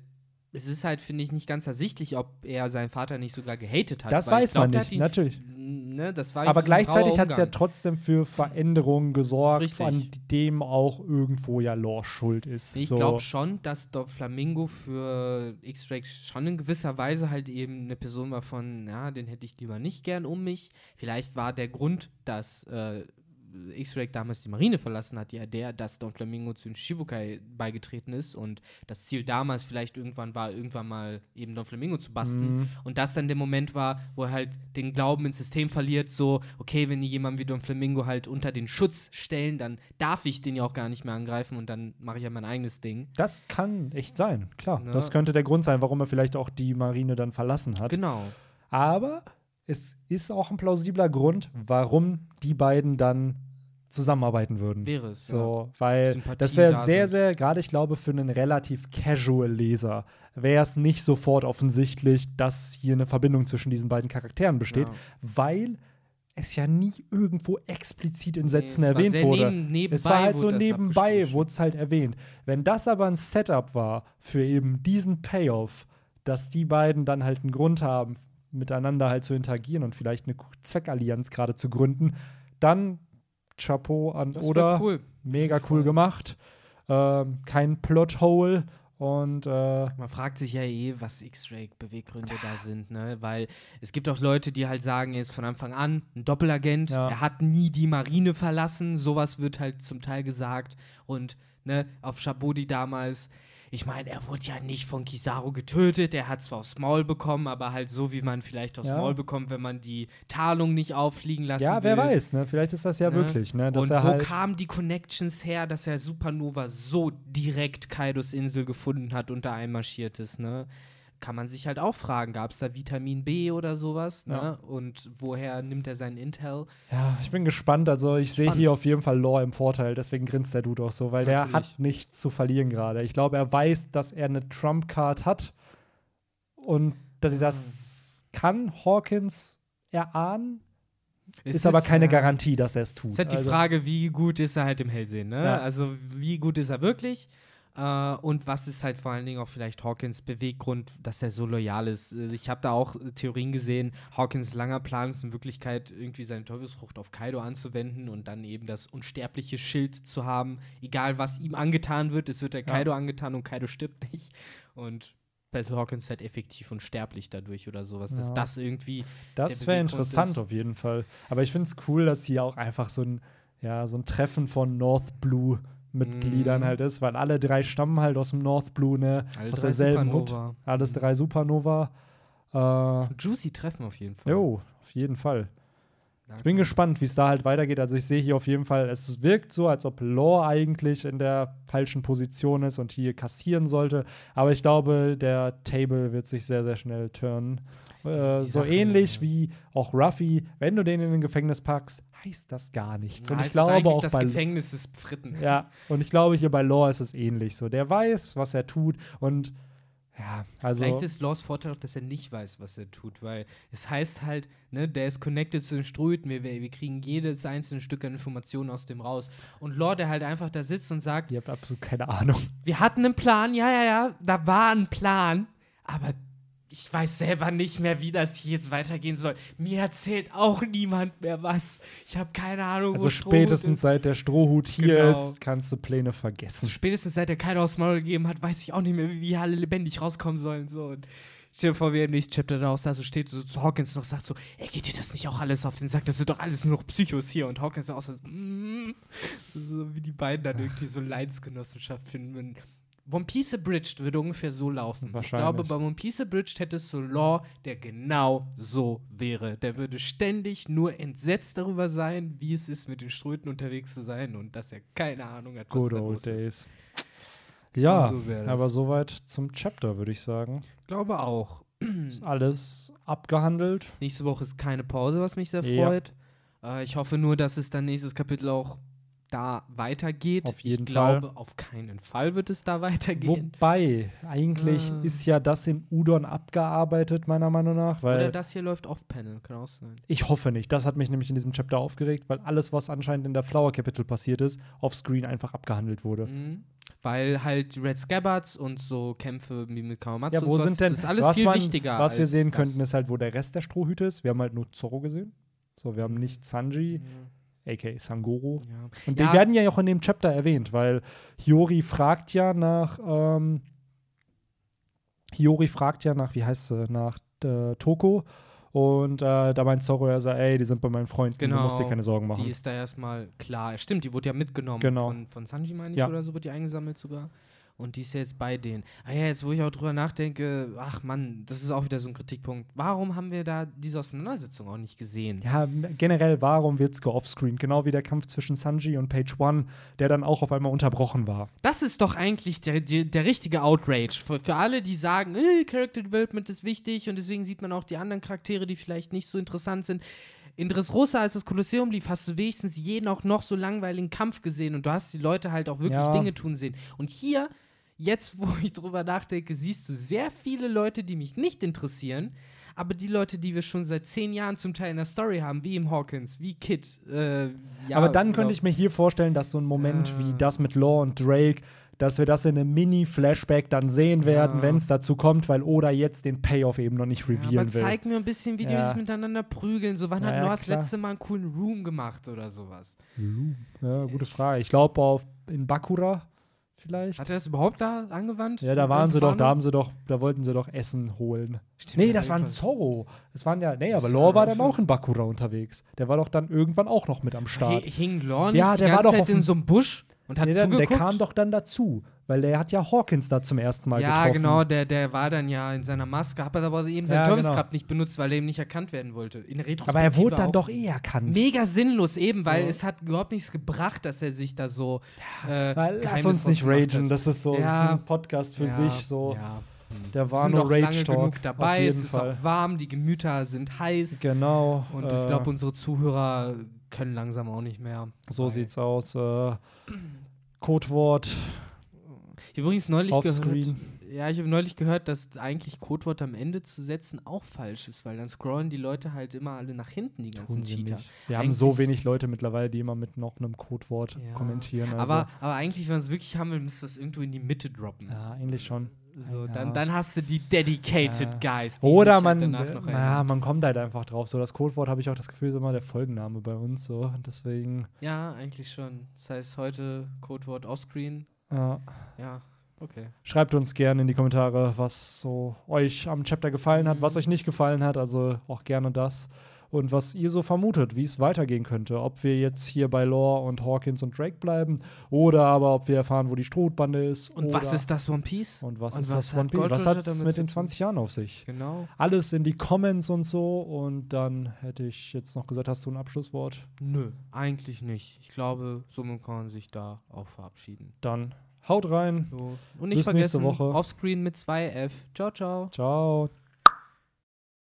es ist halt, finde ich, nicht ganz ersichtlich, ob er seinen Vater nicht sogar gehatet hat. Das weiß glaub, man nicht, ihn- natürlich. Ne, Aber gleichzeitig hat es ja trotzdem für Veränderungen gesorgt, Richtig. an dem auch irgendwo ja Law schuld ist. Ich so. glaube schon, dass Don Flamingo für X-Drake schon in gewisser Weise halt eben eine Person war von, ja, den hätte ich lieber nicht gern um mich. Vielleicht war der Grund, dass äh, X-Drake damals die Marine verlassen hat, ja der, dass Don Flamingo zu den Shibukai beigetreten ist und das Ziel damals vielleicht irgendwann war, irgendwann mal eben Don Flamingo zu basten. Mhm. Und das dann der Moment war, wo er halt den Glauben ins System verliert, so, okay, wenn die jemanden wie Don Flamingo halt unter den Schutz stellen, dann darf ich den ja auch gar nicht mehr angreifen und dann mache ich ja mein eigenes Ding. Das kann echt sein, klar. Ne? Das könnte der Grund sein, warum er vielleicht auch die Marine dann verlassen hat. Genau. Aber es ist auch ein plausibler Grund, warum die beiden dann zusammenarbeiten würden. Wäre es. So, weil Sympathien das wäre da sehr, sind. sehr, gerade ich glaube, für einen relativ casual Leser wäre es nicht sofort offensichtlich, dass hier eine Verbindung zwischen diesen beiden Charakteren besteht, Ja. weil es ja nie irgendwo explizit in Sätzen Nee, erwähnt wurde. neben- es war halt so nebenbei, wurde es halt erwähnt. Wenn das aber ein Setup war für eben diesen Payoff, dass die beiden dann halt einen Grund haben, miteinander halt zu interagieren und vielleicht eine Zweckallianz gerade zu gründen, dann Chapeau an Das Oda. cool. Mega cool gemacht. Ähm, kein Plothole und äh, Man fragt sich ja eh, was X-Ray-Beweggründe da sind, ne? Weil es gibt auch Leute, die halt sagen, er ist von Anfang an ein Doppelagent, Ja. er hat nie die Marine verlassen, sowas wird halt zum Teil gesagt. Und ne, auf Shabodi damals, ich meine, er wurde ja nicht von Kizaru getötet, er hat zwar aufs Maul bekommen, aber halt so, wie man vielleicht aufs Ja. Maul bekommt, wenn man die Tarnung nicht auffliegen lassen ja, will. wer weiß, ne? Vielleicht ist das ja Ne? wirklich, ne? Dass Und er wo halt kamen die Connections her, dass er Supernova so direkt Kaidos Insel gefunden hat und da einmarschiert ist, ne? Kann man sich halt auch fragen, gab es da Vitamin B oder sowas, ne? Ja. Und woher nimmt er seinen Intel? Ja, ich bin gespannt. Also ich sehe hier auf jeden Fall Lore im Vorteil. Deswegen grinst der Dude auch so, weil der Natürlich. hat nichts zu verlieren gerade. Ich glaube, er weiß, dass er eine Trump-Card hat und Ah. das kann Hawkins erahnen. Es Ist aber keine ja, Garantie, dass er es tut. Es ist halt die Also, Frage, wie gut ist er halt im Hellsehen, ne? Ja. Also wie gut ist er wirklich? Äh, und was ist halt vor allen Dingen auch vielleicht Hawkins Beweggrund, dass er so loyal ist? Äh, Ich habe da auch äh, Theorien gesehen, Hawkins langer Plan ist in Wirklichkeit irgendwie seine Teufelsfrucht auf Kaido anzuwenden und dann eben das unsterbliche Schild zu haben, egal was ihm angetan wird, es wird der Ja. Kaido angetan und Kaido stirbt nicht. Und Basil Hawkins halt effektiv unsterblich dadurch oder sowas, dass Ja. das irgendwie das wäre interessant ist. auf jeden Fall. Aber ich finde es cool, dass hier auch einfach so ein, ja, so ein Treffen von North Blue Mitgliedern Mhm. halt ist, weil alle drei stammen halt aus dem North Blue, ne? alle aus derselben Hut. Supernova. Alles Mhm. drei Supernova. Äh, Juicy Treffen auf jeden Fall. Jo, auf jeden Fall. Da Ich bin gespannt, wie es da halt weitergeht. Also ich sehe hier auf jeden Fall, es wirkt so, als ob Lore eigentlich in der falschen Position ist und hier kassieren sollte. Aber ich glaube, der Table wird sich sehr, sehr schnell turnen. Äh, so Sache, ähnlich ja. wie auch Ruffy, wenn du den in ein Gefängnis packst, heißt das gar nichts. Na, und ich glaube auch das bei Gefängnis ist Fritten. ja, und ich glaube hier bei Lore ist es ähnlich so. Der weiß, was er tut und ja, also Vielleicht ist Laws Vorteil auch, dass er nicht weiß, was er tut, weil es heißt halt, ne, der ist connected zu den Ströten, wir, wir kriegen jedes einzelne Stück an Informationen aus dem raus. Und Law, der halt einfach da sitzt und sagt, ihr habt absolut keine Ahnung. wir hatten einen Plan, ja, ja, ja, da war ein Plan, aber ich weiß selber nicht mehr, wie das hier jetzt weitergehen soll. Mir erzählt auch niemand mehr was. Ich habe keine Ahnung, Also wo Strohhut spätestens ist. seit der Strohhut hier Genau. ist, kannst du Pläne vergessen. Spätestens seit der Kaido aufs Maul gegeben hat, weiß ich auch nicht mehr, wie wir alle lebendig rauskommen sollen. So. Und stell dir vor, wie er im nächsten Chapter da da so steht, so zu Hawkins noch sagt so, ey, geht dir das nicht auch alles auf den Sack? Das sind doch alles nur noch Psychos hier. Und Hawkins auch so, mm, so wie die beiden dann irgendwie so Leidensgenossenschaft finden. One Piece Abridged würde ungefähr so laufen. Ich Wahrscheinlich. glaube, bei One Piece Abridged hättest du Law, der genau so wäre. Der würde ständig nur entsetzt darüber sein, wie es ist, mit den Ströten unterwegs zu sein und dass er keine Ahnung hat, was Good da old los ist. days. Ja, so aber soweit zum Chapter, würde ich sagen. Glaube auch. Ist alles abgehandelt. Nächste Woche ist keine Pause, was mich sehr Ja. freut. Äh, ich hoffe nur, dass es dann nächstes Kapitel auch da weitergeht. Auf jeden ich glaube, Fall. auf keinen Fall wird es da weitergehen. Wobei, eigentlich Ah. ist ja das in Udon abgearbeitet, meiner Meinung nach. Weil Oder das hier läuft off-Panel, kann auch sein. ich hoffe nicht. Das hat mich nämlich in diesem Chapter aufgeregt, weil alles, was anscheinend in der Flower Capital passiert ist, offscreen einfach abgehandelt wurde. Mhm. Weil halt die Red Scabbards und so Kämpfe wie mit Kawamatsu Ja, wo sind denn, das ist alles was, viel man, wichtiger. was wir sehen das. könnten, ist halt, wo der Rest der Strohhüte ist. Wir haben halt nur Zorro gesehen. So, wir haben nicht Sanji, a.k.a. Sangoro. Ja. Und Ja. die werden ja auch in dem Chapter erwähnt, weil Hiyori fragt ja nach, ähm, Hiyori fragt ja nach, wie heißt sie, nach äh, Toko. Und äh, da meint Zorro ja so, ey, die sind bei meinem Freund, du Genau, musst dir keine Sorgen machen. Die ist da erstmal klar. Stimmt, die wurde ja mitgenommen Genau. von, von Sanji, meine ich, Ja. oder so, wird die eingesammelt sogar. Und die ist ja jetzt bei denen. Ah ja, jetzt wo ich auch drüber nachdenke, ach Mann, das ist auch wieder so ein Kritikpunkt. Warum haben wir da diese Auseinandersetzung auch nicht gesehen? ja, generell, warum wird's geoffscreen? Genau wie der Kampf zwischen Sanji und Page One, der dann auch auf einmal unterbrochen war. Das ist doch eigentlich der, der, der richtige Outrage. Für, für alle, die sagen, äh, Character Development ist wichtig und deswegen sieht man auch die anderen Charaktere, die vielleicht nicht so interessant sind. In Dressrosa, als das Kolosseum lief, hast du wenigstens jeden auch noch so langweiligen Kampf gesehen und du hast die Leute halt auch wirklich Ja. Dinge tun sehen. Und hier, jetzt wo ich drüber nachdenke, siehst du sehr viele Leute, die mich nicht interessieren, aber die Leute, die wir schon seit zehn Jahren zum Teil in der Story haben, wie im Hawkins, wie Kid, äh, ja, Aber dann könnte ich mir hier vorstellen, dass so ein Moment Ah. wie das mit Law und Drake, dass wir das in einem Mini-Flashback dann sehen werden, Ja. wenn es dazu kommt, weil Oda jetzt den Payoff eben noch nicht Ja, revealen aber will. zeig mir ein bisschen, wie die Ja. sich miteinander prügeln. So, wann Ja, hat ja, Noah das letzte Mal einen coolen Room gemacht oder sowas? Ja, gute Frage. Ich glaube auf in Bakura vielleicht. Hat er das überhaupt da angewandt? Ja, da waren sie doch, da haben sie doch, da wollten sie doch Essen holen. Stimmt, nee, ja, das war ein. Zorro. Das waren ja, nee, aber Law war war dann auch in Bakura unterwegs. Der war doch dann irgendwann auch noch mit am Start. Hi- Hing Law nicht Ja, die der war ganze doch Zeit in so einem Busch und hat Nee, der, der zugeguckt? kam doch dann dazu, weil der hat ja Hawkins da zum ersten Mal ja, getroffen. genau, der, der war dann ja in seiner Maske, hat aber eben seine Ja, Teufelskraft genau. nicht benutzt, weil er eben nicht erkannt werden wollte. In der Aber er wurde dann doch eh erkannt. Mega sinnlos eben, So. weil es hat überhaupt nichts gebracht, dass er sich da so äh, Weil, lass Geheimnis uns nicht ragen, hat. das ist so das ist Ja. ein Podcast für Ja, sich. So. ja. Der war sind nur auch lange Rage Talk. genug dabei, es ist Fall. auch warm, die Gemüter sind heiß Genau. und äh, ich glaube, unsere Zuhörer können langsam auch nicht mehr. so Weil- sieht's aus. Äh, Codewort Ich habe übrigens neulich offscreen. gehört, ja, ich habe neulich gehört, dass eigentlich Codewort am Ende zu setzen auch falsch ist, weil dann scrollen die Leute halt immer alle nach hinten, die ganzen Tun Cheater. nicht. Wir haben so wenig Leute mittlerweile, die immer mit noch einem Codewort Ja. kommentieren. Also, Aber, aber eigentlich, wenn man es wirklich haben will, müsste das irgendwo in die Mitte droppen. ja, eigentlich schon. So, Ja. dann, dann hast du die dedicated Ja. Guys. die Oder halt man, erinnern. man kommt halt einfach drauf. So das Codewort habe ich auch das Gefühl, ist immer der Folgenname bei uns. So deswegen. Ja, eigentlich schon. Das heißt, heute Codewort offscreen. Ja. Ja, okay. Schreibt uns gerne in die Kommentare, was so euch am Chapter gefallen hat, was Mhm. euch nicht gefallen hat. Also auch gerne das. Und was ihr so vermutet, wie es weitergehen könnte. Ob wir jetzt hier bei Lore und Hawkins und Drake bleiben oder aber ob wir erfahren, wo die Strohbande ist. Und was ist das One Piece? Und was und ist was das One Piece? Was hat es mit den tun? 20 Jahren auf sich? Genau. Alles in die Comments und so. Und dann hätte ich jetzt noch gesagt, hast du ein Abschlusswort? Nö, eigentlich nicht. Ich glaube, somit kann man sich da auch verabschieden. Dann haut rein. So. Und nicht Bis nächste vergessen, Woche. offscreen mit 2F. Ciao, ciao. Ciao.